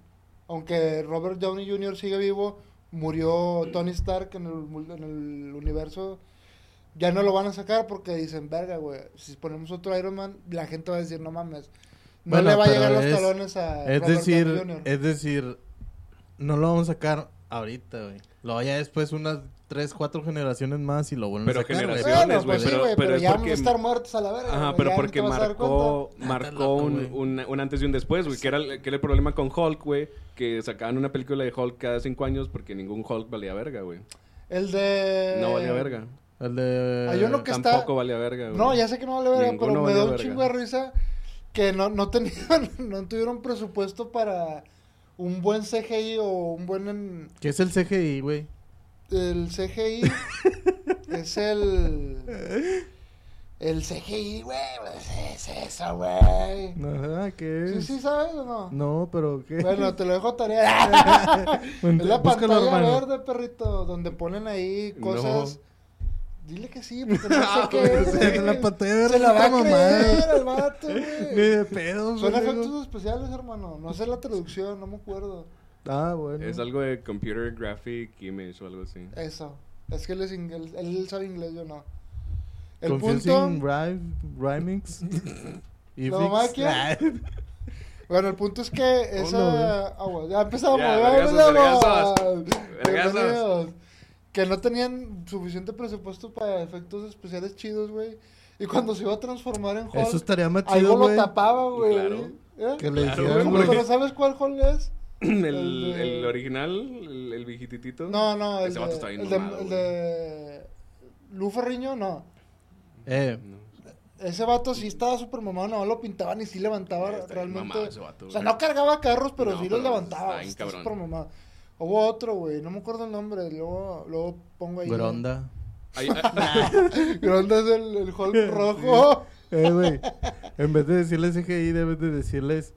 Aunque Robert Downey Jr. sigue vivo, murió Tony Stark en el, en el universo. Ya no lo van a sacar porque dicen, verga, güey. Si ponemos otro Iron Man, la gente va a decir, no mames. No Bueno, le va a llegar los es- talones a Es Robert decir, Downey Jr. es decir, no lo vamos a sacar ahorita, güey. Lo vaya después unas tres, cuatro generaciones más y lo vuelven Pero a sacar, güey. generaciones, Bueno, pues sí, pero- güey, pero pero, es ya porque- vamos a estar muertos a la verga. Ajá, pero no porque marcó, marcó loco, un, un, un antes y un después, güey. Que era, el- que era el problema con Hulk, güey. Que sacaban una película de Hulk cada cinco años porque ningún Hulk valía verga, güey. El de... No valía verga. El de... Hay uno que está- Tampoco valía verga, güey. No, ya sé que no vale verga, Ninguno pero me da un verga. chingo de risa que no, no tenían, no tuvieron presupuesto para un buen CGI o un buen en- ¿Qué es el CGI, güey? El CGI es el El CGI, güey, pues, es eso, güey. Ajá, ¿qué ¿Sí, es? sí sabes o no? No, pero ¿qué? Bueno, te lo dejo tarea. Es la pantalla verde, perrito, donde ponen ahí No. cosas. Dile que sí, porque no sé Ah, qué güey, es. sí, la pantalla verde Se la va a creer el vato, Ni de pedo, Son efectos especiales, hermano. No sé la traducción, no me acuerdo. Ah, bueno. Es algo de Computer Graphic Image o algo así. Eso. Es que él, es ing- él, sabe inglés, yo no. El Confusing punto. rhyme, rhymings. y ¿La mamá de quién? Bueno, el punto es que esa. Agua, ya empezamos, Ya, ya, empezamos. Que no tenían suficiente presupuesto para efectos especiales chidos, güey. Y cuando se iba a transformar en Hulk, Eso estaría más algo chido, lo güey. tapaba, güey. Claro. ¿Eh? Que le Claro, güey. ¿Pero sabes cuál Hulk es? el, El de- el original, el, el viejititito. No, no, el Ese de, vato está bien el de, el de Lu Ferriño, no. Eh, No. Ese vato sí estaba súper mamado, no lo pintaban y sí levantaba Está realmente. mamado ese vato, o sea, no cargaba carros, pero No, sí los levantaba. está súper mamado. Hubo otro, güey, no me acuerdo el nombre, luego, luego pongo ahí. Gronda. Ay, Gronda es el, el Hulk rojo. Eh, güey. En vez de decirles CGI, debes de decirles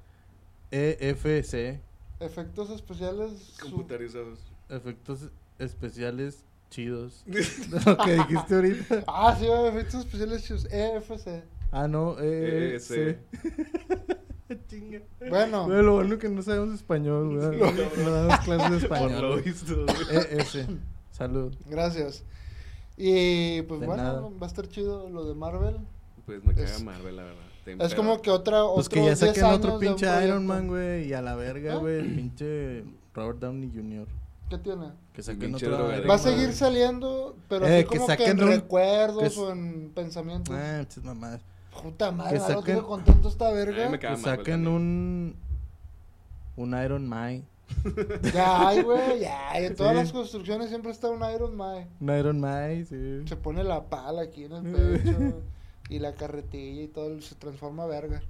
E EFC. Efectos especiales. su- computarizados. Efectos especiales chidos. Lo que dijiste ahorita. Ah, sí, efectos especiales chus- EFC. Ah, no, EFC. Chinga. Bueno, lo bueno que no sabemos español, güey. No damos clases de Por lo español. visto. güey. EF. Salud. gracias. Y pues De bueno, nada. va a estar chido lo de Marvel. Pues me caga Es- Marvel, la verdad. Te Es como que otra. Pues que ya 10 saquen otro pinche. Iron Man, güey. Y a la verga, ¿Ah? güey. El pinche Robert Downey Jr. ¿Qué tiene? Que saquen otro Va a seguir saliendo, pero Eh, así que como que en recuerdos que o en pensamientos. Ah, muchas mamadas. Puta madre, que saquen- contento esta verga. Que saquen un. Un Iron Man. Ya hay, güey, ya. Y en todas Sí. las construcciones siempre está un Iron Man. Un Iron Man, sí. Se pone la pala aquí en el pecho y la carretilla y todo, se transforma verga.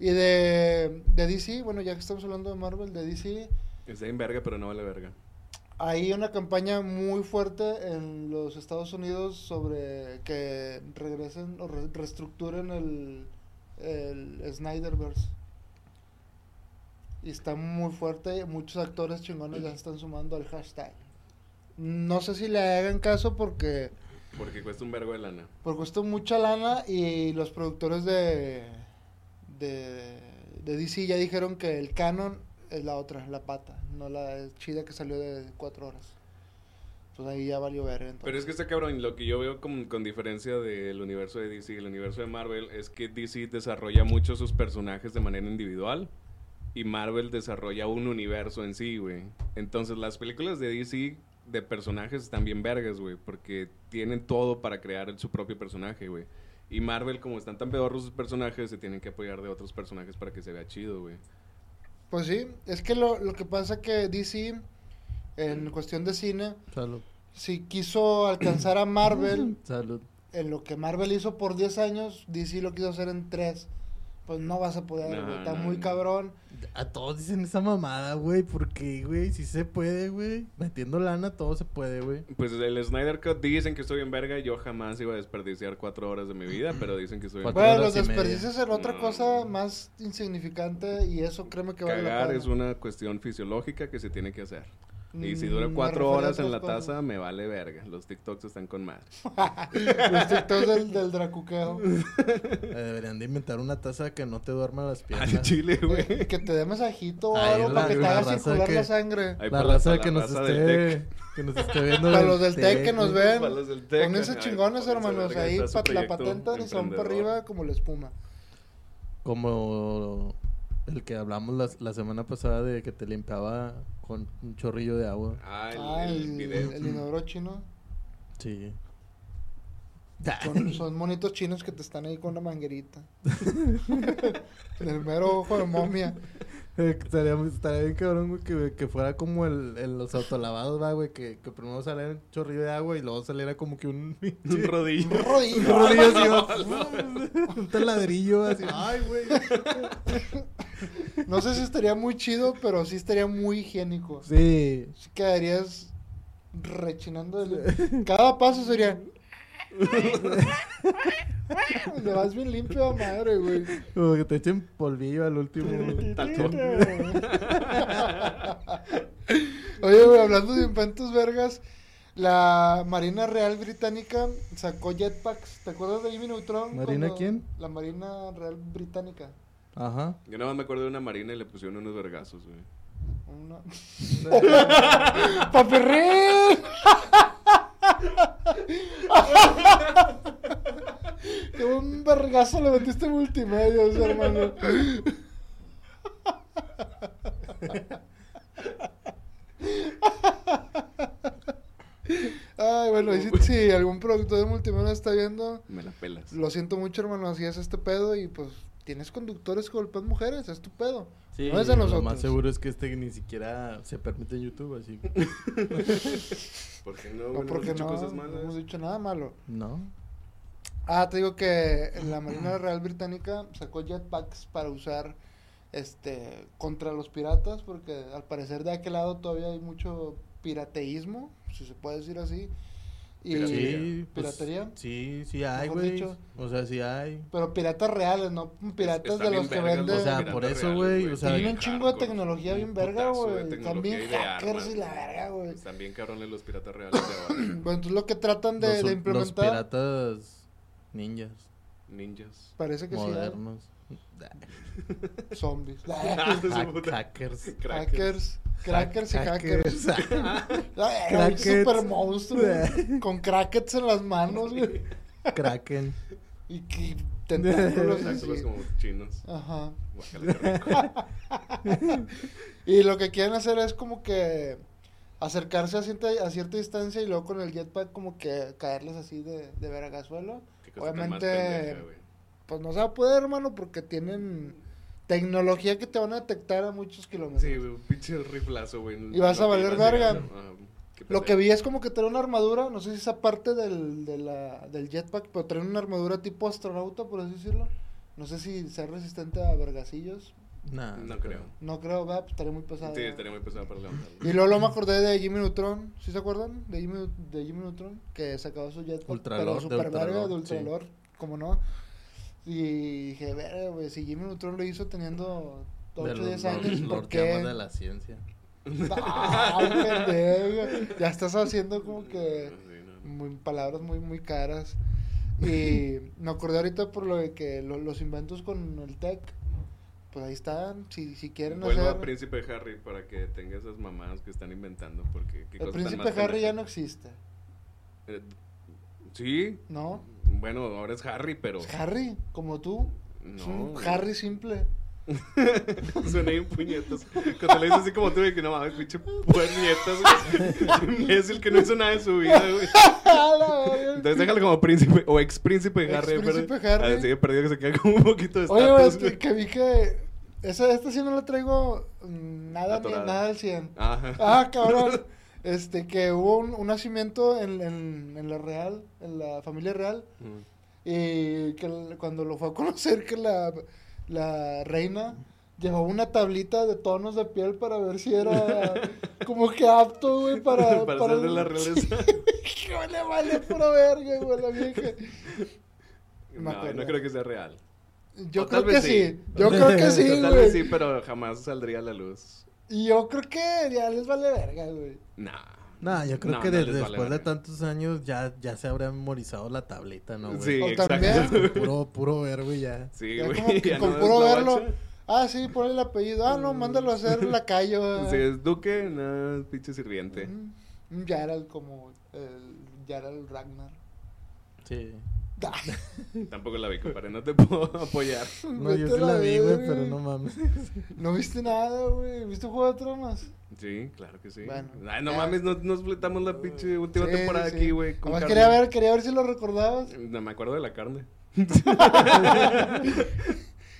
Y de, de DC, bueno, ya que estamos hablando de Marvel, de DC, Está en verga, pero no vale verga. hay una campaña muy fuerte en los Estados Unidos sobre que regresen o re- reestructuren el, el Snyderverse. Y está muy fuerte, muchos actores chingones ya se están sumando al hashtag. No sé si le hagan caso porque, Porque cuesta un vergo de lana. porque cuesta mucha lana y los productores de, de, de DC ya dijeron que el canon es la otra, la pata, no la chida que salió de cuatro horas. Pues ahí ya valió ver. Entonces. Pero es que está cabrón, lo que yo veo con, con diferencia del universo de DC y el universo de Marvel es que DC desarrolla mucho sus personajes de manera individual y Marvel desarrolla un universo en sí, güey. Entonces las películas de DC de personajes están bien vergas, güey, porque tienen todo para crear el- su propio personaje, güey. Y Marvel, como están tan pedorros sus personajes, se tienen que apoyar de otros personajes para que se vea chido, güey. Pues sí, es que lo, lo que pasa que DC, en cuestión de cine, Salud. si quiso alcanzar a Marvel Salud. en lo que Marvel hizo por 10 años, DC lo quiso hacer en 3. Pues no vas a poder, No, güey, está no, muy no. cabrón. A todos dicen esa mamada, güey. ¿Por qué, güey? Si se puede, güey. Metiendo lana, todo se puede, güey. Pues el Snyder Cut dicen que estoy en verga, yo jamás iba a desperdiciar cuatro horas de mi vida, pero dicen que estoy en verga. Bueno, los y desperdicios en otra No. cosa más insignificante y eso créeme que vale la Cagar pena. es una cuestión fisiológica que se tiene que hacer. Y si dura Mm, cuatro horas en la cosas. taza, me vale verga. Los TikToks están con madre. Los TikToks del, del dracuqueo. Eh, deberían de inventar una taza que no te duerma las piernas. chile, güey. Eh, que te dé masajito o algo para que te haga circular que- la sangre. Ay, la raza que la nos raza esté tech. que nos esté viendo Para los del TEC que nos güey. ven, Para los del TEC. pónganse Ay, chingones, hermanos. Ahí la patentan y son para arriba como la espuma. como el que hablamos la, la semana pasada de que te limpiaba con un chorrillo de agua. Ah, el, Ah, el el, video. el inodoro chino. Sí. Son, son monitos chinos que te están ahí con una manguerita. en el mero ojo de momia. Eh, estaría, estaría bien cabrón, güey, que, que fuera como el, el- los autolavados, va, güey, que, que primero saliera un chorrillo de agua y luego saliera como que un... Un rodillo. Un rodillo. un rodillo así, va, un taladrillo así. Ay, güey. No sé si estaría muy chido, pero sí estaría muy higiénico. Sí. Sí quedarías rechinando. el- Cada paso sería... Le vas bien limpio a madre, güey. Como que te echen polvillo al último. Oye, güey, hablando de inventos vergas, la Marina Real Británica sacó jetpacks. ¿Te acuerdas de Jimmy Neutron? ¿Marina quién? La Marina Real Británica. Ajá. Yo nada más me acuerdo de una marina y le pusieron unos vergazos, güey. Una... ¡Papirrín! Qué un vergazo le metiste multimedios, hermano. Ay, bueno, y si, si algún productor de multimedia está viendo, Me la pelas. lo siento mucho, hermano, así es este pedo y pues tienes conductores que golpean mujeres, es tu pedo. Sí, no es de lo más seguro es que este ni siquiera se permite en YouTube, así. ¿Por qué no? No, porque hemos dicho no, cosas no malas. hemos dicho nada malo. ¿No? Ah, te digo que la Marina Real Británica sacó jetpacks para usar este contra los piratas porque al parecer de aquel lado todavía hay mucho pirateísmo, si se puede decir así. Y Piratería. Sí, pues, piratería, sí, sí hay, güey. O sea, sí hay. pero piratas reales, no piratas Está de bien los que venden los O sea, por eso, güey, o sea, tienen bien un chingo de tecnología bien verga, güey. y de hackers y la verga, güey. Están bien cabrones los piratas reales de ahora. Bueno, entonces lo que tratan de, los, de los implementar piratas ninjas Ninjas. parece que modernos. sí, zombies, Ah, hackers. hackers, crackers y hackers. Crackets. super monstruo con crackets en las manos, güey. Kraken. Y que tentáculos Tentáculos como chinos. Ajá. Y lo que quieren hacer es como que acercarse a cierta, a cierta distancia y luego con el jetpack como que caerles así de, de más Obviamente. Pues no se va a poder, hermano, porque tienen tecnología que te van a detectar a muchos kilómetros. Sí, güey, un pinche riflazo, güey. Y vas a Lo que valer verga. Ah, Lo que pendejo. vi es como que trae una armadura, no sé si esa parte del, de la, del jetpack, pero trae una armadura tipo astronauta, por así decirlo. No sé si sea resistente a vergacillos. Nah, No creo. No creo, va, pues estaría muy pesado. Sí, estaría muy pesado para levantarlo. Y luego, luego me acordé de Jimmy Neutron, ¿sí se acuerdan? De Jimmy, de Jimmy Neutron, que sacaba su jetpack, de pero super verga, Ultralord, de sí. Ultralord, como no. Y dije, verga, güey, si Jimmy Neutron lo hizo teniendo de 8 o los 10 años, ¿por qué? de la ciencia. Pendejo. Ya estás haciendo como que muy, palabras muy, muy caras. Y me acordé ahorita por lo de que lo- los inventos con el tech, pues ahí están. Si, si quieren Vuelvo hacer. a Príncipe Harry para que tenga esas mamadas que están inventando. Porque, qué el príncipe más Harry ya no existe, Eh, sí. ¿no? Bueno, ahora es Harry, pero. Es Harry, como tú. Es un No. Harry simple. Suena bien puñetas. Cuando le dices así como tú, de que no mames, pinche puñetas, güey. Es el que no hizo nada de su vida, güey. Entonces déjalo como príncipe o ex príncipe Harry. Ex-príncipe pero- Harry. Ah, sí, he perdido que se queda como un poquito de Oye, es que, vi que. Esa, esta sí no la traigo mm, nada, ni, nada al 100. Ajá. Ah, cabrón. Este, que hubo un, un nacimiento en, en, en la Real, en la familia Real. Mm. Y que cuando lo fue a conocer, que la, la reina llevaba una tablita de tonos de piel para ver si era como que apto, güey, para. Para ser de la realeza. Sí, güey, le vale pura verga, güey, la vieja. No, acuerdo. no creo que sea real. Yo O creo que sí. sí. Yo creo que sí, Tal vez sí, güey. pero jamás saldría a la luz. Y yo creo que ya les vale verga, güey. Nah. Nah, yo creo No, que no de- les vale después de tantos años ya, ya se habrá memorizado la tablita, ¿no, güey? Sí, O exacto. también- Puro, puro ver, güey, ya. Sí, Ya güey. como que ya con no puro la verlo. bacha. Ah, sí, ponle el apellido. Ah, no, mándalo a hacer lacayo. Si es Duque, no, pinche sirviente. Mm, Un Jarl como el Jarl Ragnar. Sí. Tampoco la vi, compadre. No te puedo apoyar. No, yo a la la vi, güey, pero no mames. No viste nada, güey. ¿Viste Juego de Tronos? Sí, claro que sí. Bueno, Ay, no ya. mames, no nos fletamos la pinche última Sí, temporada sí. aquí, güey. quería ver, quería ver si lo recordabas. No me acuerdo de la carne.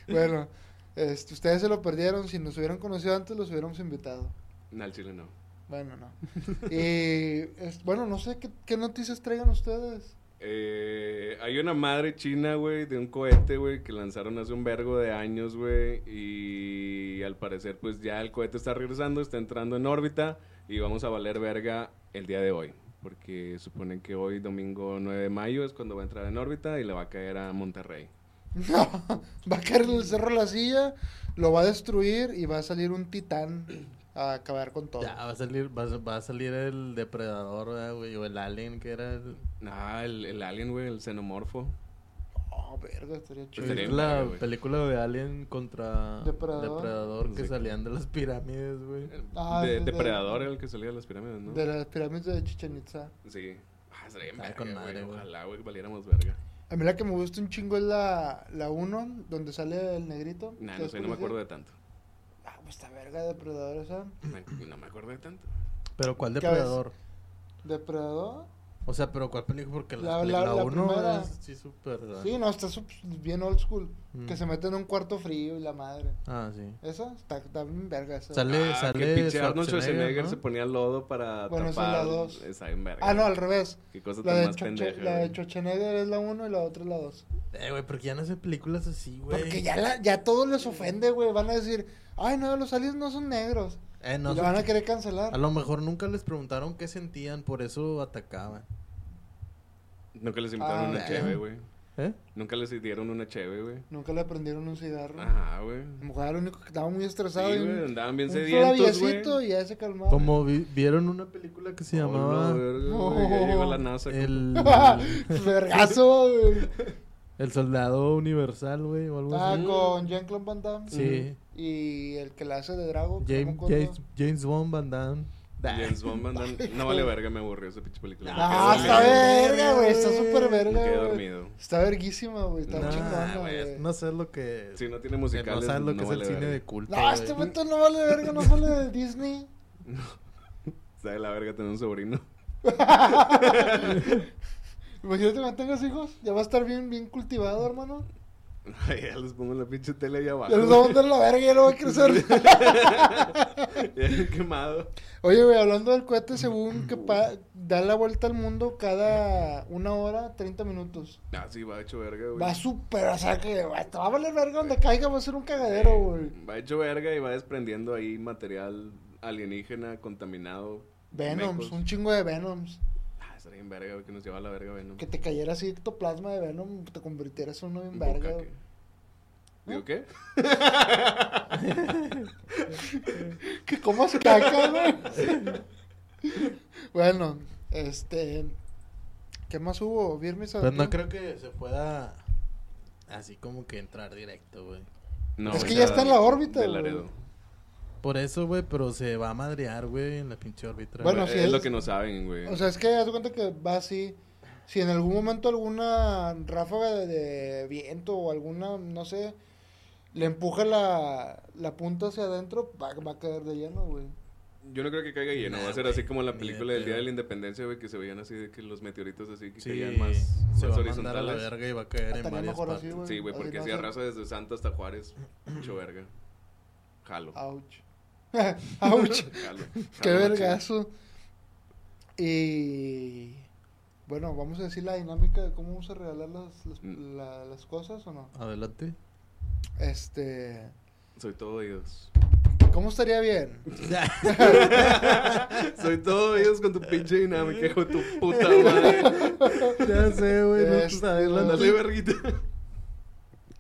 Bueno, este, ustedes se lo perdieron. Si nos hubieran conocido antes, los hubiéramos invitado. No, al chile no. Bueno, no. y, es- bueno, no sé qué, qué noticias traigan ustedes. Eh, hay una madre china, güey, de un cohete, güey, que lanzaron hace un vergo de años, güey. Y al parecer, pues ya el cohete está regresando, está entrando en órbita y vamos a valer verga el día de hoy. Porque suponen que hoy, domingo 9 de mayo, es cuando va a entrar en órbita y le va a caer a Monterrey. No, va a caer en el cerro la silla, lo va a destruir y va a salir un titán a acabar con todo. Ya, va a salir, va, a- va a salir el depredador, ¿verdad, güey, o el alien que era el... Ah, el, el alien, güey, el xenomorfo. Oh, verga, estaría chido. Estaría Es bien la película de Alien contra Depredador. Depredador que Sí. salían de las pirámides, güey. Ah, de, sí, de- depredador era el que salía de las pirámides, ¿no? De las pirámides de Chichen Itza. Sí. Ah, sería verga, con madre, güey. Ojalá, güey, valiéramos verga. A mí la que me gusta un chingo es la, la 1, donde sale el negrito. Nah, no sé, no me acuerdo de tanto. Pues está verga depredador esa. No me acuerdo de tanto. Pero ¿cuál ¿Qué depredador? ¿Depredador? O sea, pero ¿cuál película? Porque La- la, la- la la, uno primera. es sí súper... Sí, no, está bien old school. Mm. Que se mete en un cuarto frío y la madre. Ah, sí. ¿Esa? Está, está bien verga esa. Sale- ah, sale que pinche Arnold Schwarzenegger, ¿no? se ponía lodo para Bueno, esa es tapar. la dos. Verga. Ah, no, al revés. Qué cosa La tan de, más pendeja, la de. Schwarzenegger es la 1 y la otra es la 2. Eh, güey, porque ya no hacen películas así, güey. Porque ya, la, ya todo les ofende, güey. Van a decir, ay, no, los aliens no son negros. Eh, y no, lo sé van a querer cancelar. a lo mejor nunca les preguntaron qué sentían, por eso atacaban. Nunca les invitaron Ah, una cheve, güey. ¿Eh? Nunca les dieron una cheve, güey. Nunca le prendieron un cigarro. Ajá, güey. A lo mejor era el único que estaba muy Sí, estresado. y güey, andaban bien un sedientos, güey. y ya se calmaba. Como vi- vieron una película que se Hola, llamaba ya llegó la NASA. El, Vergazo, güey. el Soldado Universal, güey, o algo Ah, así. con Jean-Claude Van Damme. Sí. Y el que la hace de Drago. no James. James, James Bond Van Damme. James Bond, Van Damme. No vale verga, me aburrió esa pinche película. Me Ah, está verga, güey. Está súper Me verga, quedé güey. dormido. Está verguísima, güey. Está Nah, chingona, güey. No sé lo que... Si no tiene no musicales, sabes lo que no es vale el cine verga. de culto, No, este momento no vale verga, no sale de Disney. Sabe la verga tener un sobrino. Imagínate cuando tengas hijos, ya va a estar bien, bien cultivado, hermano. Ya les pongo la pinche tele ahí abajo. Ya les vamos a la verga, ya no va a crecer. Ya quemado. Oye, güey, hablando del cohete, según que pa- da la vuelta al mundo cada una hora, 30 minutos. Ah, sí, va hecho verga, güey. Va súper, o sea que güey, te va a valer verga donde caiga, va a ser un cagadero, güey. Va hecho verga y va desprendiendo ahí material alienígena contaminado. Venoms, mecos. un chingo de Venoms. Bien verga, güey, que nos lleva a la verga Venom. Que te cayera así ectoplasma de Venom, te convirtieras en uno bien Un verga. bucaque. ¿Digo qué? Que comas caca, güey. bueno, este. ¿Qué más hubo? ¿Viernes Pues no creo que se pueda así como que entrar directo, güey. No, Es que ya está en la órbita, güey. Por eso, güey, pero se va a madrear, güey, en la pinche órbita. Bueno, es, sí, es es- lo que no saben, güey. O sea, es que haz de cuenta que va así. Si en algún momento alguna ráfaga de, de viento o alguna, no sé, le empuja la, la punta hacia adentro, va, va a caer de lleno, güey. Yo no creo que caiga lleno. Nah, va a ser así como en la película del Día de la Independencia, güey, que se veían así de que los meteoritos así que sí, caían más, se más va a la horizontales. verga y va a caer en Estaría varias mejor así, partes. güey. Sí, güey, porque no así arrasa desde Santa hasta Juárez. Mucho verga. Jalo. Ouch. Jalo. Qué vergazo. Y. Bueno, vamos a decir la dinámica de cómo vamos a regalar las, las, Mm. la- las cosas o no. Adelante. Este. Soy todo oídos. ¿Cómo estaría bien? Soy todo oídos con tu pinche dinámica, hijo de tu puta madre. ya sé, güey, no Este, adelante. Dale, verguita.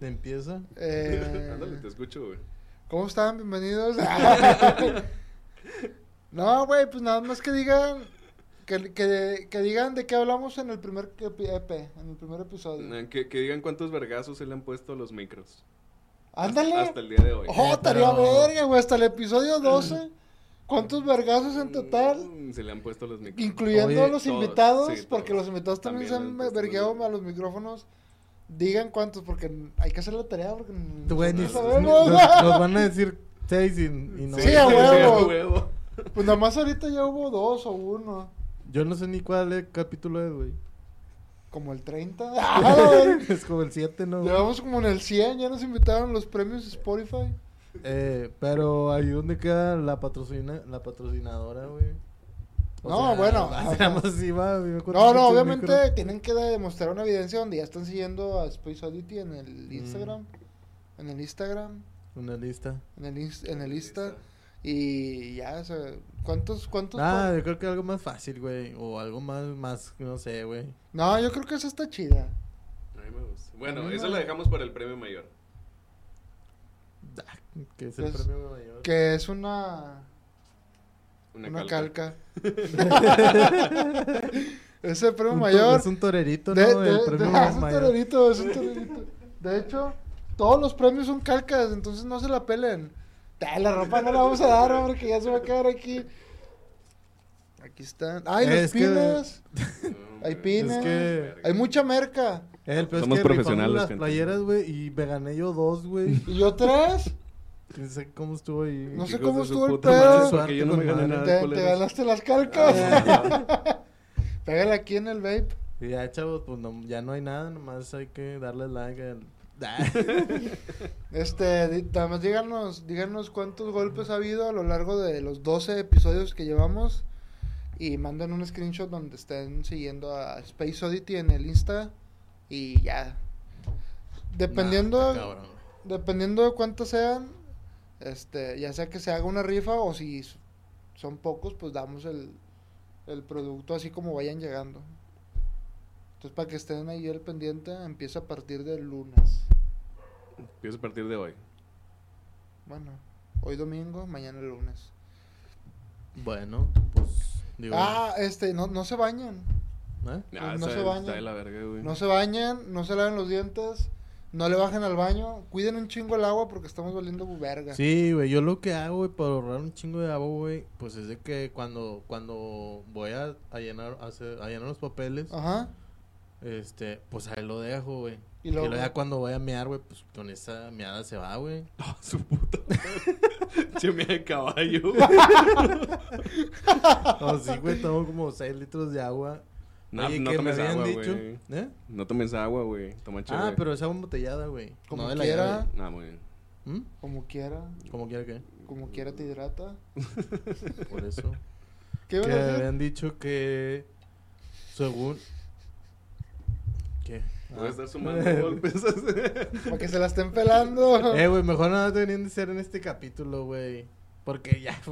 Empieza. Eh, Ándale, te escucho, güey. ¿Cómo están? Bienvenidos. no, güey, pues nada más que digan. Que, que, que digan de qué hablamos en el primer EP, en el primer episodio. Eh, Que, que digan cuántos vergazos se le han puesto a los micros. Ándale. Hasta el día de hoy. Oh, estaría pero- verga, güey, hasta el episodio 12. ¿Cuántos vergazos en total? Mm, Se le han puesto a los micros. Incluyendo Oye, a los todos, invitados, sí, porque todos. los invitados también, También se han vergueado los a los micrófonos. Digan cuántos, porque hay que hacer la tarea, porque Güey, no sabemos. nos, nos van a decir seis y, y no. Sí, a huevo. a huevo. Pues nada más ahorita ya hubo dos o uno. Yo no sé ni cuál eh, capítulo es, güey. Como el 30. Ah, güey. es como el 7, ¿no? güey? Llevamos como en el 100, ya nos invitaron los premios Spotify. Eh, pero ahí donde queda la patrocina, la patrocinadora, güey. O No, bueno, Hacemos así, va, me No, no, obviamente micro- tienen que demostrar una evidencia donde ya están siguiendo a Space Oddity en el Instagram. En el Instagram, Una lista. en el, ins- en el Insta. Y ya, o sea, ¿cuántos, cuántos? Ah, yo creo que algo más fácil, güey. O algo más, más, no sé, güey. No, yo creo que esa está chida. A mí me gusta. Bueno, mí eso me- lo dejamos para el premio mayor. Ah, Que es el Pues, premio mayor. Que es una, Una, una, calca. calca. Ese premio Un mayor. Es un torerito, De, ¿no? de- el de- premio ah, es un mayor. torerito, es un torerito. De hecho, todos los premios son calcas, entonces no se la pelen. La ropa no la vamos a dar, hombre, que ya se va a quedar aquí. Aquí están. ¡Ay, Es pines! Hay pines. Es que- Hay mucha merca. El peor es Somos que profesionales, las gente. playeras, güey, y me gané yo dos, güey. ¿Y yo tres? No sé cómo estuvo ahí. No sé cómo estuvo el pedo. madre, Suerte Porque yo no con me gané madre. nada. Te, te ganaste las calcas. Ah, Pégale aquí en el vape. Y ya, chavos, pues no- ya no hay nada, nomás hay que darle like al... Este, di- además díganos, díganos cuántos golpes ha habido a lo largo de los 12 episodios que llevamos. Y manden un screenshot donde estén siguiendo a Space Oddity en el Insta. Y ya. Dependiendo, Nah, dependiendo de cuántos sean, este, ya sea que se haga una rifa o si son pocos, pues damos el, el producto así como vayan llegando. Entonces, para que estén ahí al pendiente, empieza a partir del lunes. Empiezo a partir de hoy. Bueno, hoy domingo, mañana lunes. Bueno, pues... Digo, Ah, este, no, no se bañan. ¿eh? Ah, no se bañan. Está de la verga, güey. No se bañan, no se laven los dientes, no le bajen al baño. Cuiden un chingo el agua porque estamos valiendo verga. Sí, güey, yo lo que hago, güey, para ahorrar un chingo de agua, güey, pues es de que cuando, cuando voy a, a llenar, a, hacer, a llenar los papeles, Ajá. este, pues ahí lo dejo, güey. Y Y luego- ya cuando voy a mear, güey, pues con esa meada se va, güey. Ah, su puta. Che, mira de caballo. Oh, sí, güey, tomo como 6 litros de agua. No, Oye, no que tomes me habían agua, dicho, güey. ¿eh? No tomes agua, güey. Toma chévere. Ah, pero es agua embotellada, güey. Como no de la quiera. llave. Ah, muy bien. ¿Mm? Como quiera, Como quiera que, como quiera te hidrata. por eso. ¿Qué que habían dicho que, según... ¿Qué? Voy a Ah. estar sumando golpes. Para que se la estén pelando. Eh, güey, mejor no deberían de ser en este capítulo, güey. Porque ya.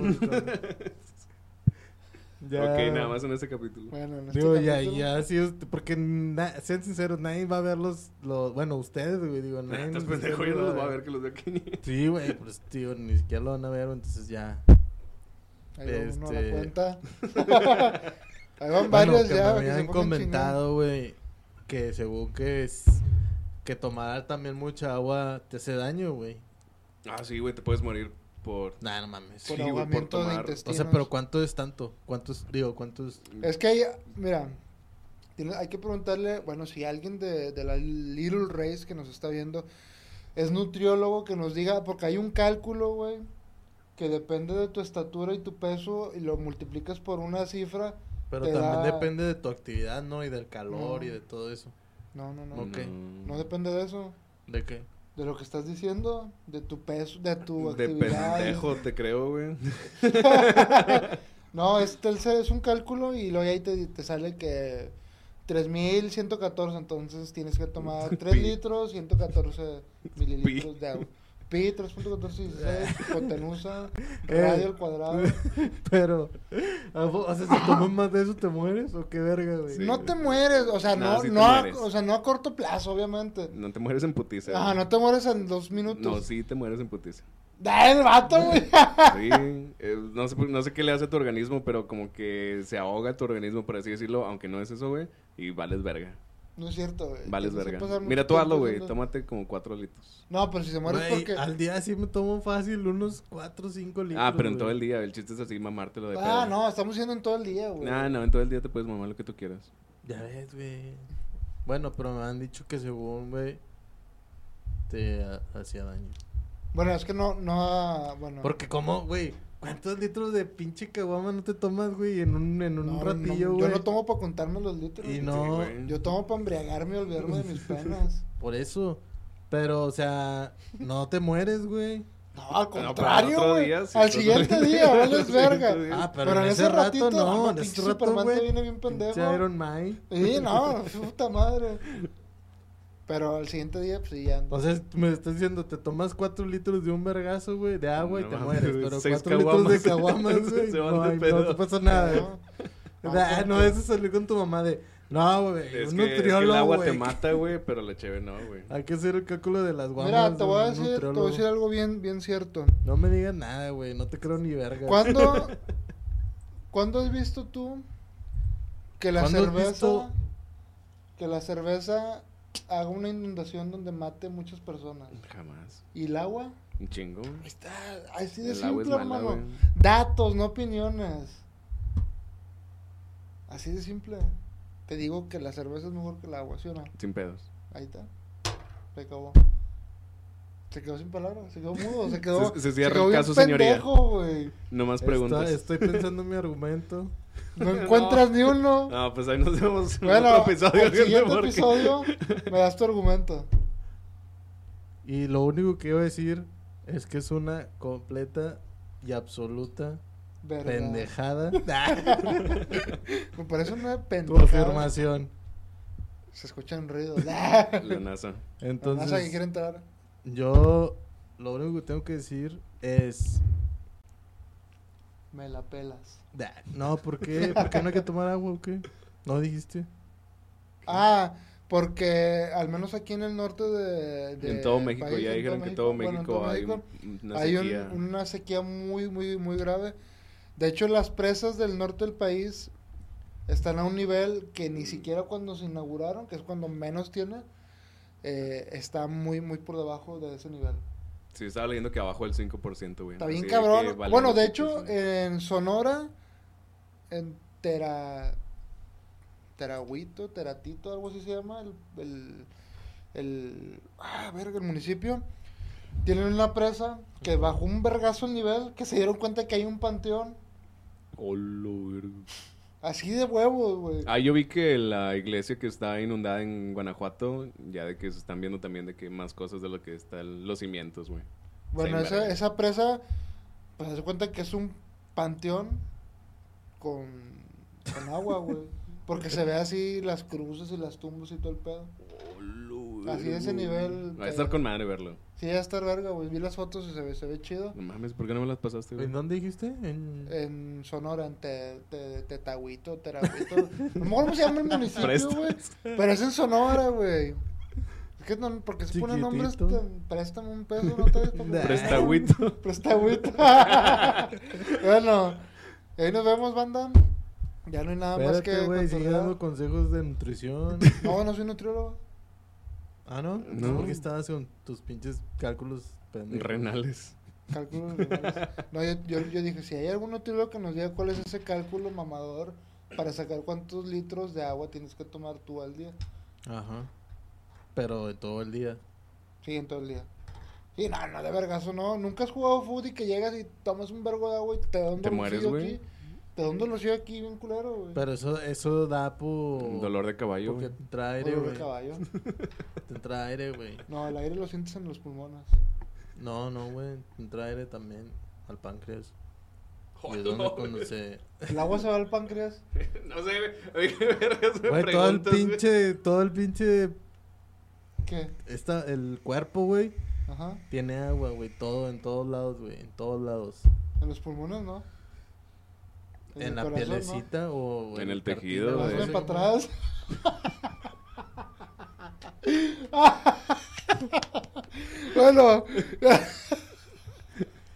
ya. Ok, nada más en este capítulo. Bueno, en este Digo, ya, capítulo- ya, sí, es- porque, na- sean sinceros, nadie va a ver los, los bueno, ustedes, güey, digo, nadie. Estás nos- pendejo, yo no los voy a ver que los veo aquí. Sí, güey, pues, tío, ni siquiera lo van a ver, entonces ya. Ahí va uno a la este- cuenta. Ahí van Bueno, varios que ya. me habían comentado, güey, que según que es, que tomar también mucha agua te hace daño, güey. Ah, sí, güey, te puedes morir por. Nah, no mames. Por Sí, güey, por de tomar- O sea, pero ¿cuánto es tanto? ¿Cuántos, digo, cuántos? Es que hay, mira, tiene- hay que preguntarle, bueno, si alguien de, de la Little Race que nos está viendo es nutriólogo, que nos diga, porque hay un cálculo, güey, que depende de tu estatura y tu peso y lo multiplicas por una cifra. Pero también da- depende de tu actividad, ¿no? Y del calor No. y de todo eso. No, no, no. Ok. No depende de eso. ¿De qué? De lo que estás diciendo, de tu peso, de tu De actividad. pendejo, te creo, güey. No, es, Telcel es un cálculo y luego ahí te, te sale que 3114, entonces tienes que tomar 3 Pi. litros, 114 mililitros de agua. Pi 3.1416, hipotenusa, Eh. radio al cuadrado. Pero, ¿a vo- o sea, si tomas más de eso te mueres o qué verga, güey. Sí. no te mueres, o sea, no, sí te no, a, o sea, no a corto plazo, obviamente. No te mueres en putiza. Ajá, no te mueres en dos No, minutos. sí te mueres en putiza. ¡Ah, el vato, güey! Sí, eh, no, sé, no sé qué le hace a tu organismo, pero como que se ahoga tu organismo, por así decirlo, aunque no es eso, güey, y vales verga. No es cierto, güey. Vales verga. Mira, tú hazlo, güey, tómate como cuatro litros. No, pero si se mueres Güey, porque... al día sí me tomo fácil unos 4 o 5 litros. Ah, pero en güey. todo el día, el chiste es así, mamártelo de Ah, pedo. no, estamos yendo en todo el día, güey. Ah, no, en todo el día te puedes mamar lo que tú quieras. Ya ves, güey. Bueno, pero me han dicho que según, güey, te ha- hacía daño. Bueno, es que no, no, bueno. Porque como, güey, ¿cuántos litros de pinche caguama no te tomas, güey, en un, en un No, ratillo, no, güey? Yo no tomo para contarme los litros. Y güey. no, güey. Yo tomo para embriagarme y olvidarme de mis penas. por eso. Pero, o sea, no te mueres, güey. No, al contrario, güey. día, sí, al siguiente día. día, Al vales verga. día. Ah, pero, Pero en en ese ratito, no, no, en ese pinche rato, Superman te güey. viene bien pendejo. Iron Man. Sí, no, puta madre. Pero al siguiente día, pues ya. O sea, me estás diciendo, te tomas cuatro litros de un vergazo, güey, de agua No y te mames, mueres. Pero cuatro litros de caguamas. güey. Se van No, de ay, pedo. no te pasa nada. No, Ah, no, no, eso salió con tu mamá de, no, güey, Es un que, es que el nutriólogo, agua te mata, güey, pero la cheve no, güey. Hay que hacer el cálculo de las guamas. Mira, te voy a decir, te voy nutriólogo. a decir algo bien, bien cierto. No me digas nada, güey, no te creo ni verga. ¿Cuándo, ¿Cuándo has visto tú que la ¿Cuándo has cerveza, visto? que la cerveza haga una inundación donde mate muchas personas? Jamás. ¿Y el agua? Un chingo. Ahí está, así de El agua es simple, mala, hermano. Datos, no opiniones. Así de simple. Te digo que la cerveza es mejor que el agua, ¿sí o no? Sin pedos. Ahí está. Se acabó. Se quedó sin palabras, se quedó mudo, se quedó. Se- se cierra quedó el bien caso, señoría. pendejo, güey. No más Está- preguntas. estoy pensando en mi argumento. No encuentras ni uno. No, pues ahí nos vemos en Bueno, otro episodio. siguiente porque- episodio me das tu argumento. Y lo único que iba a decir es que es una completa y absoluta Verdad. pendejada Me parece una tu pendejada. afirmación. Se escuchan ruidos. La NASA. Entonces, que quiere entrar. yo lo único que tengo que decir es... Me la pelas. "Nah, No, ¿por qué? ¿Por qué no hay que tomar agua o qué? ¿No dijiste? Ah, porque al menos aquí en el norte de. de en todo México, país, ya dijeron que todo bueno, México todo hay México, una hay un- sequía. una sequía muy, muy, muy grave. De hecho, las presas del norte del país están a un nivel que ni siquiera cuando se inauguraron, que es cuando menos tiene, eh, está muy, muy por debajo de ese nivel. Sí, estaba leyendo que abajo del 5%, güey. Está bien Así cabrón. vale bueno, de hecho, en Sonora, en Tera... Terahuito, Teratito, algo así se llama, el... el, el ah, verga, el municipio. Tienen una presa que bajó un vergazo el nivel, que se dieron cuenta que hay un panteón. Hola, verga. Así de huevos, güey. Ah, yo vi que la iglesia que está inundada en Guanajuato, ya de que se están viendo también de que más cosas de lo que están los cimientos, güey. bueno, esa, esa presa, pues se cuenta que es un panteón con, con agua, güey. Porque se ve así las cruces y las tumbas y todo el pedo. Así de ese nivel Va a estar con madre verlo. Sí, ya está verga, güey. Vi las fotos y se ve, se ve chido. No mames, ¿por qué no me las pasaste, güey? ¿En dónde dijiste? En... En Sonora, en te, te, Tetahuito, Terahuito. No me acuerdo cómo se llama el municipio, güey. Pero es en Sonora, güey. Es que no, porque se ponen nombres, tan- préstame un peso, no te des. Prestagüito. Prestahuito. bueno, ahí nos vemos, banda. Ya no hay nada más que Espérate, güey, sigue cotorrear. dando consejos de nutrición. No, no soy nutriólogo. Ah, ¿no? No. ¿Por qué estabas con tus pinches cálculos pendejos? Renales. Cálculos renales. No, yo, yo, yo dije, si hay algún nutriólogo que nos diga cuál es ese cálculo mamador para sacar cuántos litros de agua tienes que tomar tú al día. Ajá. Pero de todo el día. Sí, en todo el día. Sí, no, no, de vergazo, no. Nunca has jugado fútbol y que llegas y tomas un vergo de agua y te da un Te mueres, güey. Te da un dolorcillo aquí bien culero, güey. Pero eso, eso da por... Dolor de caballo, Porque güey. te entra aire, Dolor de güey. caballo. Te entra aire, güey. No, el aire lo sientes en los pulmones. No, no, güey. Te entra aire también al páncreas. Es donde cuando se... ¿El agua se va al páncreas? No sé, güey. Oye, ¿qué vergas me Güey, todo el pinche... Todo el pinche... ¿Qué? Esta, el cuerpo, güey, Ajá. tiene agua, güey. Todo, en todos lados, güey. En todos lados. En los pulmones, ¿no? En, la corazón, ¿no? pielecita o... En el tejido, güey. para atrás. bueno,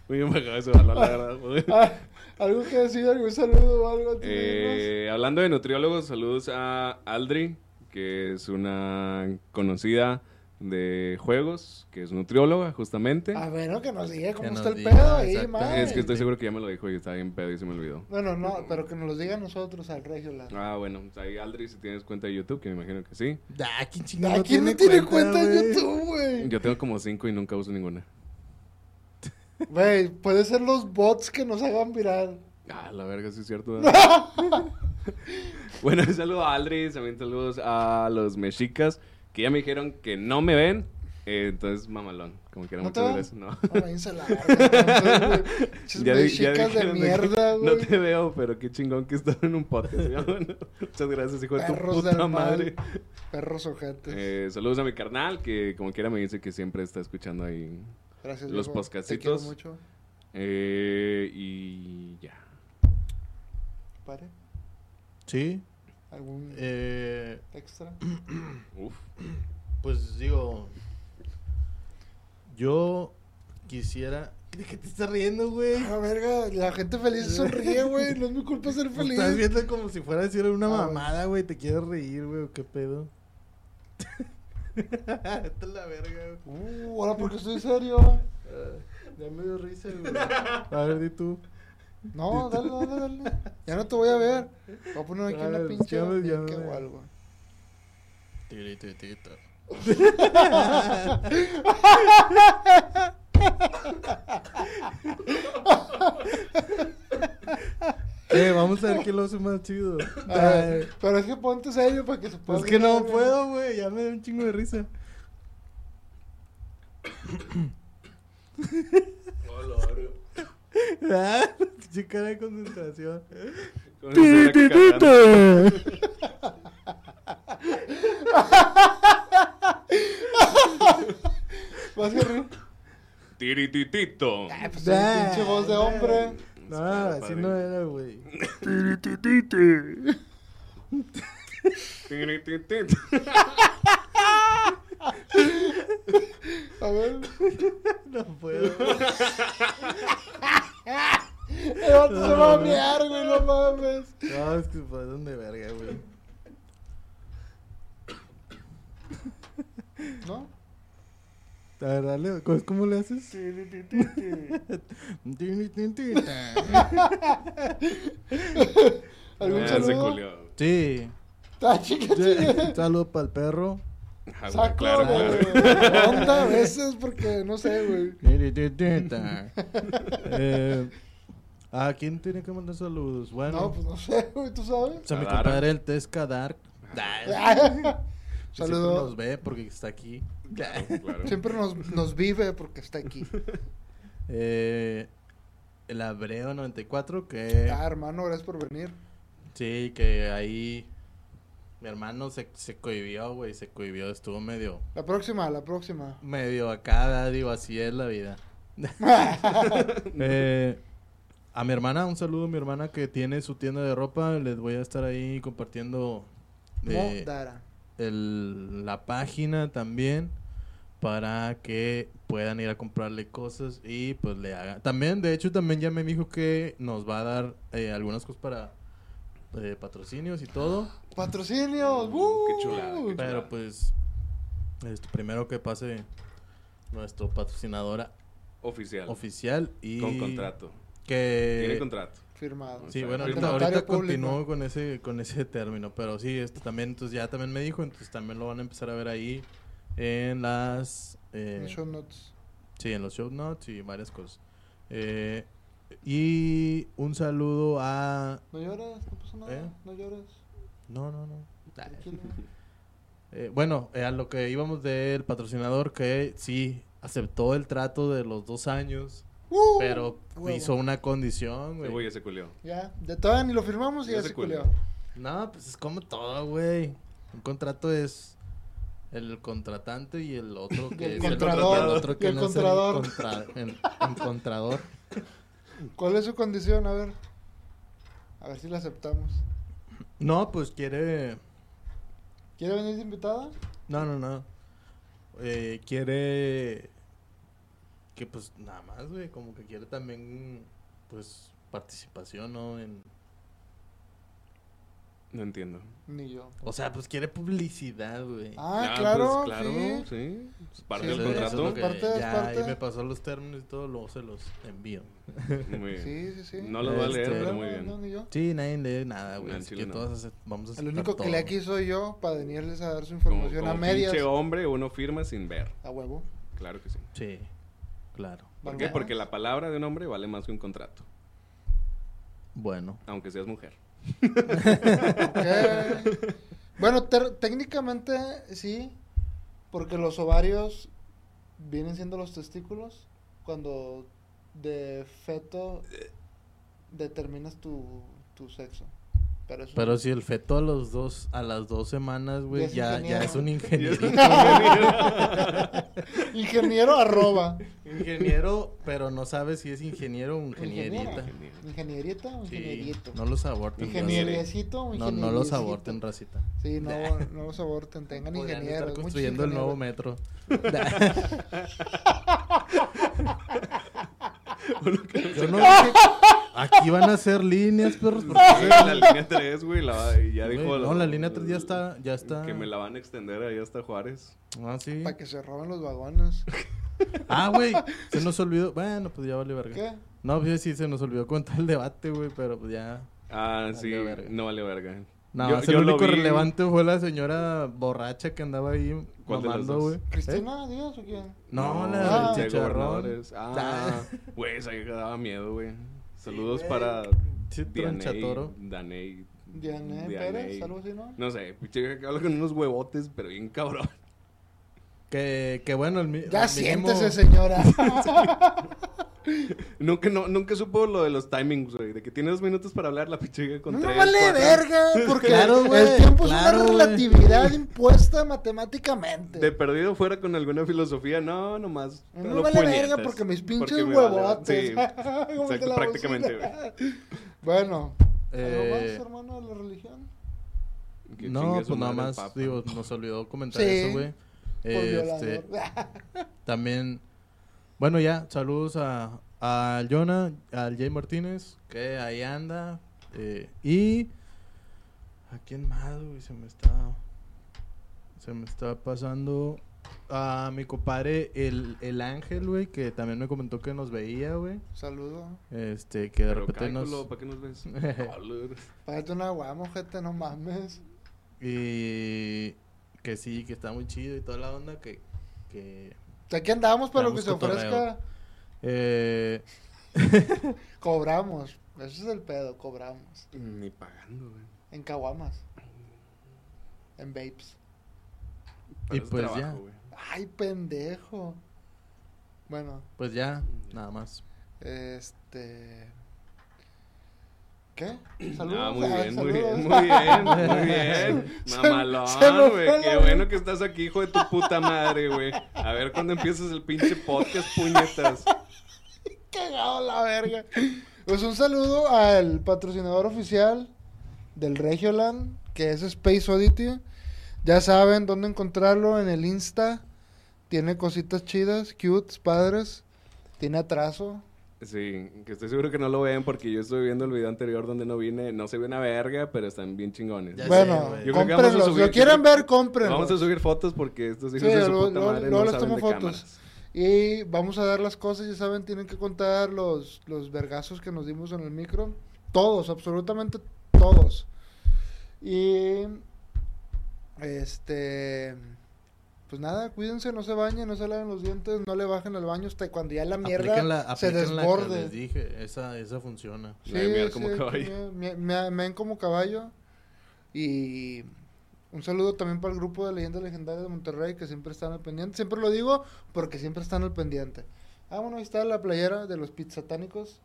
Muy bajado ese valor, la verdad, ah, algo que decir, algún saludo o algo. de Eh, hablando de nutriólogos, saludos a Aldri, que es una conocida de juegos, que es nutrióloga, justamente. A ver, ¿no? que nos diga cómo está el diga, pedo ahí, man. es que estoy seguro que ya me lo dijo y estaba bien pedo y se me olvidó. Bueno, no, pero que nos lo diga a nosotros, al Regio. La... Ah, bueno, pues ahí Aldri, si tienes cuenta de YouTube, que me imagino que sí. Ah, ¿quién chingado ¿A quién no tiene cuenta en güey? YouTube, güey? Yo tengo como cinco y nunca uso ninguna. Güey, puede ser los bots que nos hagan viral. Ah, la verga, sí es cierto. ¿verdad? bueno, saludo a Aldri, también saludos a los mexicas, que ya me dijeron que no me ven, Eh, entonces, mamalón. Como quiera, ¿No te muchas gracias. No. No, váyanse a la verga, güey. Pinches Ya de que mierda, No güey. te veo, pero qué chingón que estás en un podcast. ¿sí? Bueno, muchas gracias, hijo de tu Perros puta mal. madre. Perros ojetes. Eh, saludos a mi carnal, que como quiera me dice que siempre está escuchando ahí. Gracias, los podcastitos. Te quiero mucho. Eh, y ya. Pare. Sí. ¿Algún Eh, extra? Uf. pues digo. Yo quisiera. ¿De qué te estás riendo, güey? A verga, la gente feliz se sonríe, güey. No es mi culpa ser Me feliz. Estás viendo como si fuera a decir una Ah, mamada, güey. Te quieres reír, güey. ¿o ¿Qué pedo? Esta es la verga, güey. Uh, ahora porque estoy serio. Ah, Ya me dio risa, güey. A ver, di tú. No, dale, dale, dale. Ya no te voy a ver. Voy a poner aquí una pinche o algo. Tirititito. Eh, vamos a ver qué lo hace más chido. Ver, pero es que ponte serio para que se pueda. Es que no ver, puedo, güey. Ya me da un chingo de risa. Ah, Pinche cara de concentración. Con. ¿Vas a? Tirititito. Ah, pues pinche voz de hombre. No, así padre. no era, güey. Tirititito. A ver. No puedo. El vato se va a mear, güey, no mames. No, es que pasan de verga, güey. ¿No? A ver, dale. ¿Cómo, cómo le haces? ¿Algún saludo? Sí. Ah, chica, chica. Saludo para el perro. Ah, güey, Saco claro, de claro. onda a veces porque no sé, güey. eh, ¿A quién tiene que mandar saludos? Bueno, No, pues no sé, güey, ¿tú sabes? o sea, mi compadre el Tesca Dark. Siempre nos Saludos. ve porque está aquí. Claro. Siempre nos, nos vive porque está aquí. Eh, el Abreo 94, que Ah, hermano, gracias por venir. sí, que ahí mi hermano se, se cohibió, güey, se cohibió, estuvo medio, La próxima, la próxima. medio acá, digo, así es la vida. Eh, a mi hermana, un saludo a mi hermana que tiene su tienda de ropa, les voy a estar ahí compartiendo eh, el- la página también para que puedan ir a comprarle cosas y pues le hagan. También, de hecho, también ya me dijo que nos va a dar eh, algunas cosas para eh, patrocinios y todo. Patrocinios. Mm, ¡uh! qué chulada, qué chulada. Pero pues, este, primero que pase nuestro patrocinadora Oficial. oficial y Con contrato. que Tiene contrato. Firmado. Sí, O sea, bueno, ahorita, continúo con ese, con ese término, pero sí, este también, entonces ya también me dijo, entonces también lo van a empezar a ver ahí en las, eh, Show notes. sí, en los show notes y varias cosas. Eh, y un saludo a, No lloras, no pasa nada. ¿Eh? No lloras. no, no, no. Tranquilo. Eh, bueno, eh, a lo que íbamos del patrocinador que sí aceptó el trato de los dos años, ¡Uh! pero Huevo. hizo una condición, güey. güey ya se culió. Ya, de todavía ni lo firmamos y Ya ya se culió. culió. No, pues es como todo, güey. Un contrato es el contratante y el otro que el es contrador, el, otro que y el no es contrador. contra- el encontrador. ¿Cuál es su condición? A ver. A ver si la aceptamos. No, pues quiere. ¿Quiere venir de invitada? No, no, no. Eh, quiere. Que pues nada más, güey. Como que quiere también, pues, participación, ¿no? En... No entiendo. Ni yo. O sea, pues quiere publicidad, güey. Ah, Ah, claro, pues, claro, sí. sí. Es parte Sí, del contrato. es que Parte, es ya parte. ahí me pasó los términos y todo, luego se los envío. Muy bien. Sí, sí, sí. No los va a leer, Este- pero muy bien. no, ni yo. Sí, nadie lee nada, güey. así que no. todas hace- vamos a El único que todo. le aquí soy yo para venirles a dar su Como, información como a medias. pinche hombre, uno firma sin ver. A huevo. Claro que sí. Sí, claro. ¿Por ¿Algo qué? Porque la palabra de un hombre vale más que un contrato. Bueno. Aunque seas mujer. Bueno, técnicamente sí. Porque los ovarios vienen siendo los testículos cuando de feto determinas tu, tu sexo. Pero, si el feto a los dos, a las dos semanas, güey, Ya es ya, ya es un ingeniero. ingeniero. Ingeniero arroba. ingeniero, pero no sabes si es ingeniero o ingenierita. Ingenierita o Sí, ingenierito. no los aborten. Ingenieriecito o No, no los aborten, racita. Sí, no, no los aborten, tengan Podrían ingenieros. estar construyendo el nuevo metro. Yo no Aquí van a hacer líneas, perros. porque- Sí, la línea 3, güey, la, y ya Güey, dijo... no, la línea 3 ya está, ya está. Que me la van a extender ahí hasta Juárez. Ah, sí. Para que se roben los vagones. Ah, güey, se nos olvidó. Bueno, pues ya vale verga. ¿Qué? No, pues sí, se nos olvidó contar el debate, güey, pero pues ya. Ah, sí, verga. no vale verga. No, Yo- el único vi- relevante fue la señora borracha que andaba ahí ¿Cuál de las mamando, güey. ¿Eh? ¿Cristina Díaz o quién? No, Ah, la de del chicharrón. gobernadores. Ah, güey, esa vieja daba miedo, güey. Saludos para Sí, Dianey. Daney. Dianey. Pérez, algo así, ¿no? No sé, pinche que habla con unos huevotes, pero bien cabrón. Que, que bueno, el mi- Ya el siéntese, señora. Nunca, no, nunca supo lo de los timings, güey. De que tiene dos minutos para hablar la pinche vieja con No tres, vale cuatro. verga, porque Claro, güey, el tiempo claro, es güey. una relatividad impuesta matemáticamente. De perdido fuera con alguna filosofía, no, nomás. No me vale puñetas, verga porque mis pinches porque me vale- huevotes. Sí, exacto, prácticamente, bocina. Bueno, ¿algo Eh, más, hermano, de la religión? No, pues nada más, digo, nos olvidó comentar Sí. eso, güey. Por Este, también, bueno, ya, saludos a, a Jonah, al Jay Martínez, que ahí anda. eh, y a quién más, güey, se me está, se me está pasando a mi compadre, el, el Ángel, güey, que también me comentó que nos veía, güey. Saludo. Este, que de Pero repente nos... ¿para qué nos ves? Págate una guamo, gente, no mames. Y que sí, que está muy chido y toda la onda, que... que Aquí andamos para lo que se ofrezca. eh, Cobramos. Ese es el pedo, cobramos. Ni pagando, güey. En caguamas. En vapes. Pero Y es pues trabajo, ya. güey. Ay, pendejo. Bueno, pues ya, nada más. este. ¿Qué? Saludos. Ah, muy Ah, bien, muy bien, muy bien, muy bien. Mamalón, güey. Qué bueno que estás aquí, hijo de tu puta madre, güey. A ver cuándo empiezas el pinche podcast, puñetas. Cagado la verga. Pues un saludo al patrocinador oficial del Regioland, que es Space Oddity. Ya saben dónde encontrarlo en el Insta. Tiene cositas chidas, cutes, padres. Tiene atraso. Sí, que estoy seguro que no lo ven porque yo estoy viendo el video anterior donde no vine. No se ve una verga, pero están bien chingones. Ya sé, bueno, güey. Yo creo que vamos a cómprenlos. Si lo quieren ver, cómprenlos. Vamos a subir fotos porque estos hijos Sí, de su luego- puta madre no les saben tomo de fotos. cámaras. Y vamos a dar las cosas, ya saben, tienen que contar los, los vergazos que nos dimos en el micro. Todos, absolutamente todos. Y este pues nada, cuídense, no se bañen, no se laven los dientes, no le bajen al baño hasta cuando ya la mierda la, se la que desborde. les dije, esa, esa funciona. La de miar como sí, caballo. me- me- me ven como caballo. Y un saludo también para el grupo de Leyendas Legendarias de Monterrey que siempre están al pendiente. Siempre lo digo porque siempre están al pendiente. Ah, bueno, ahí está la playera de los pizzatánicos.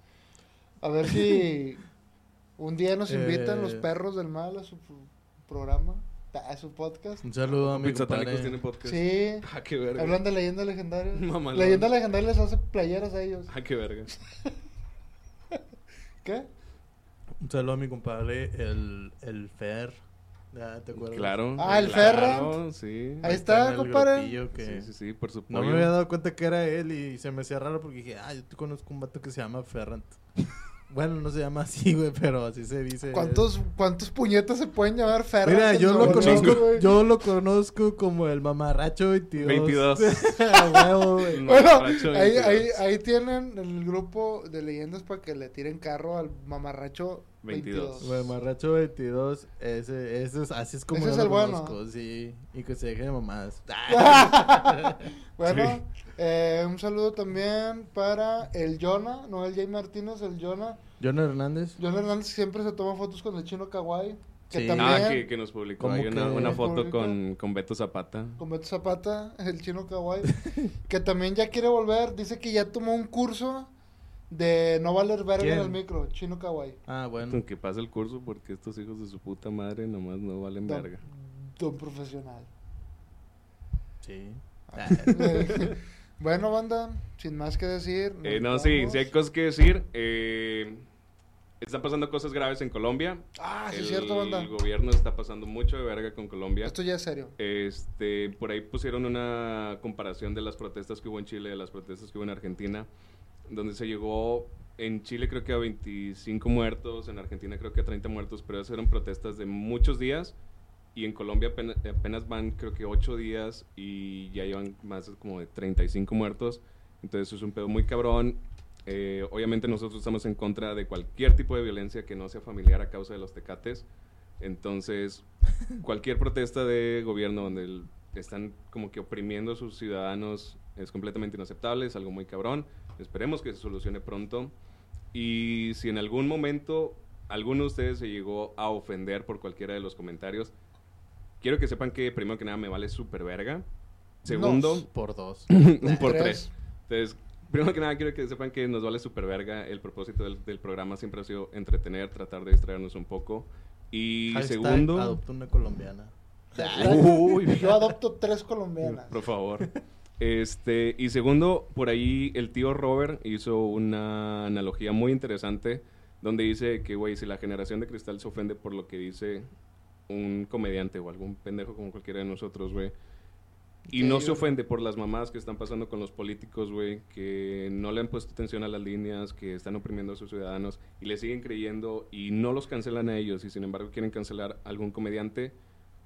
A ver si un día nos invitan Eh. los perros del mal a su pro- programa, a su podcast. Un saludo a mi Pizzatánicos compadre. tienen podcast. Sí, Ah, qué verga. hablan de Leyendas Legendarias. Mamalón. Leyendas Legendarias les hace playeras a ellos. Ah, qué verga. ¿Qué? Un saludo a mi compadre, el, el Fer. Ya, ¿te acuerdas? Claro. Ah, el claro, sí. Ahí está, compadre. que- Sí, sí, sí, por su No me había dado cuenta que era él y se me hacía raro porque dije, ah, yo te conozco un vato que se llama Ferrant. Bueno, no se llama así, güey, pero así se dice. ¿Cuántos, ¿Cuántos puñetas se pueden llamar Ferran? Mira, yo lo No, conozco, güey. yo lo conozco como el mamarracho 22. 22. A huevo, güey. Bueno, ahí, 22. ahí, ahí tienen el grupo de leyendas para que le tiren carro al mamarracho 22. 22. Mamarracho 22, ese, ese es, así es como Ese yo es lo el bueno. conozco, sí. Y que se deje de mamadas. Bueno, Sí. Eh, un saludo también para el Jonah, no el Jay Martínez, el Jonah. John Hernández. Jonah Hernández siempre se toma fotos con el chino kawaii. Que Sí. también... Ah, que, que nos publicó ¿Cómo ahí una, una foto con, con Beto Zapata. Con Beto Zapata, el chino kawaii, que también ya quiere volver. Dice que ya tomó un curso de no valer verga en el micro, chino kawaii. Ah, bueno. Que pase el curso porque estos hijos de su puta madre nomás no valen Don, verga. don profesional. Sí. bueno, banda, sin más que decir. Eh, no, sí, vamos. sí hay cosas que decir. Eh, están pasando cosas graves en Colombia. Ah, sí, el es cierto, banda. gobierno está pasando mucho de verga con Colombia. Esto ya es serio. Este, por ahí pusieron una comparación de las protestas que hubo en Chile, de las protestas que hubo en Argentina, donde se llegó en Chile creo que a 25 muertos, en Argentina creo que a 30 muertos, pero esas eran protestas de muchos días y en Colombia apenas, apenas van creo que 8 días y ya llevan más como de 35 muertos, entonces es un pedo muy cabrón. Eh, obviamente nosotros estamos en contra de cualquier tipo de violencia que no sea familiar a causa de los tecates. Entonces, cualquier protesta de gobierno donde el- están como que oprimiendo a sus ciudadanos es completamente inaceptable, es algo muy cabrón. Esperemos que se solucione pronto. Y si en algún momento alguno de ustedes se llegó a ofender por cualquiera de los comentarios, quiero que sepan que primero que nada me vale súper verga. Segundo, Nos. Por dos. un por Tres. tres. Entonces, primero que nada quiero que sepan que nos vale súper verga. El propósito del, del programa siempre ha sido entretener, tratar de distraernos un poco. Y Hashtag segundo... Adopta una colombiana. Uy. Yo adopto tres colombianas. Por favor. Este, y segundo, por ahí el tío Robert hizo una analogía muy interesante donde dice que, güey, si la generación de cristal se ofende por lo que dice un comediante o algún pendejo como cualquiera de nosotros, güey, y no se ofende por las mamás que están pasando con los políticos, güey, que no le han puesto atención a las líneas, que están oprimiendo a sus ciudadanos y le siguen creyendo y no los cancelan a ellos y sin embargo quieren cancelar a algún comediante,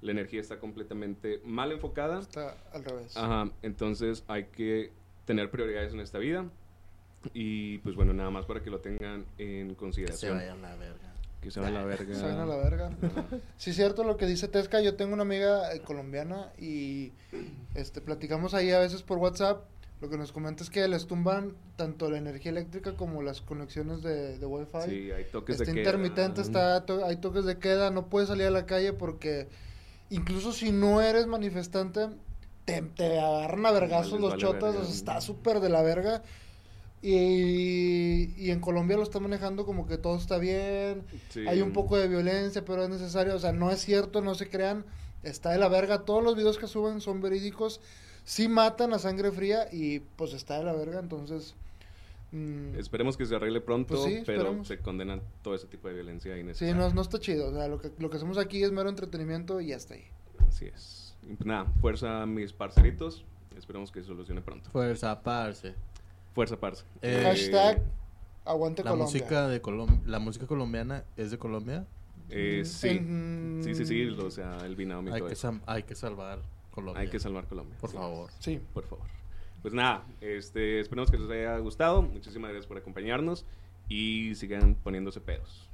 la energía está completamente mal enfocada Está al revés. Ajá, entonces hay que tener prioridades en esta vida. Y pues bueno, nada más para que lo tengan en Que se consideración. vaya a la verga. Que se vaya a la verga. Se vayan a la verga. Sí, es cierto lo que dice Tesca. Yo tengo una amiga eh, colombiana y este platicamos ahí a veces por WhatsApp. Lo que nos comenta es que les tumban tanto la energía eléctrica como las conexiones de, de Wi-Fi. Sí, hay toques está de queda. intermitente, está, to- hay toques de queda, no puedes salir a la calle porque incluso si no eres manifestante, te, te agarran a vergazos los vale chotas, verga. o sea, está súper de la verga. Y, y en Colombia lo está manejando como que todo está bien, Sí. hay un poco de violencia, pero es necesario, o sea, no es cierto, no se crean, está de la verga, todos los videos que suben son verídicos, sí matan a sangre fría y pues está de la verga, entonces... mm, Esperemos que se arregle pronto, Pues sí, pero se condenan todo ese tipo de violencia Sí, innecesaria. no, no está chido. O sea, lo que, lo que hacemos aquí es mero entretenimiento y ya está ahí. Así es. Pues nada, fuerza a mis parceritos. Esperemos que se solucione pronto. Fuerza, parce. Fuerza, parce. Eh, Hashtag aguante La Colombia. música de Colom la música colombiana es de Colombia. Eh, sí. Sí, sí, sí. O sea, el binomio Hay que, hay que salvar Colombia. Hay que salvar Colombia. Por Sí. favor. Sí. por favor. Pues nada, este, esperemos que les haya gustado. Muchísimas gracias por acompañarnos y sigan poniéndose pedos.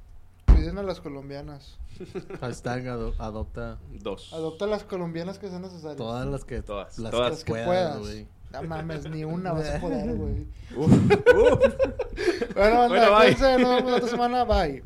Cuiden a las colombianas. Hashtag ado- adopta Dos. Adopta a las colombianas que sean necesarias. todas las que Todas, las todas. que Las que puedas, puedas. No mames, ni una vas a poder, güey. Bueno, banda, Bueno, bye. nos vemos la otra semana. Bye.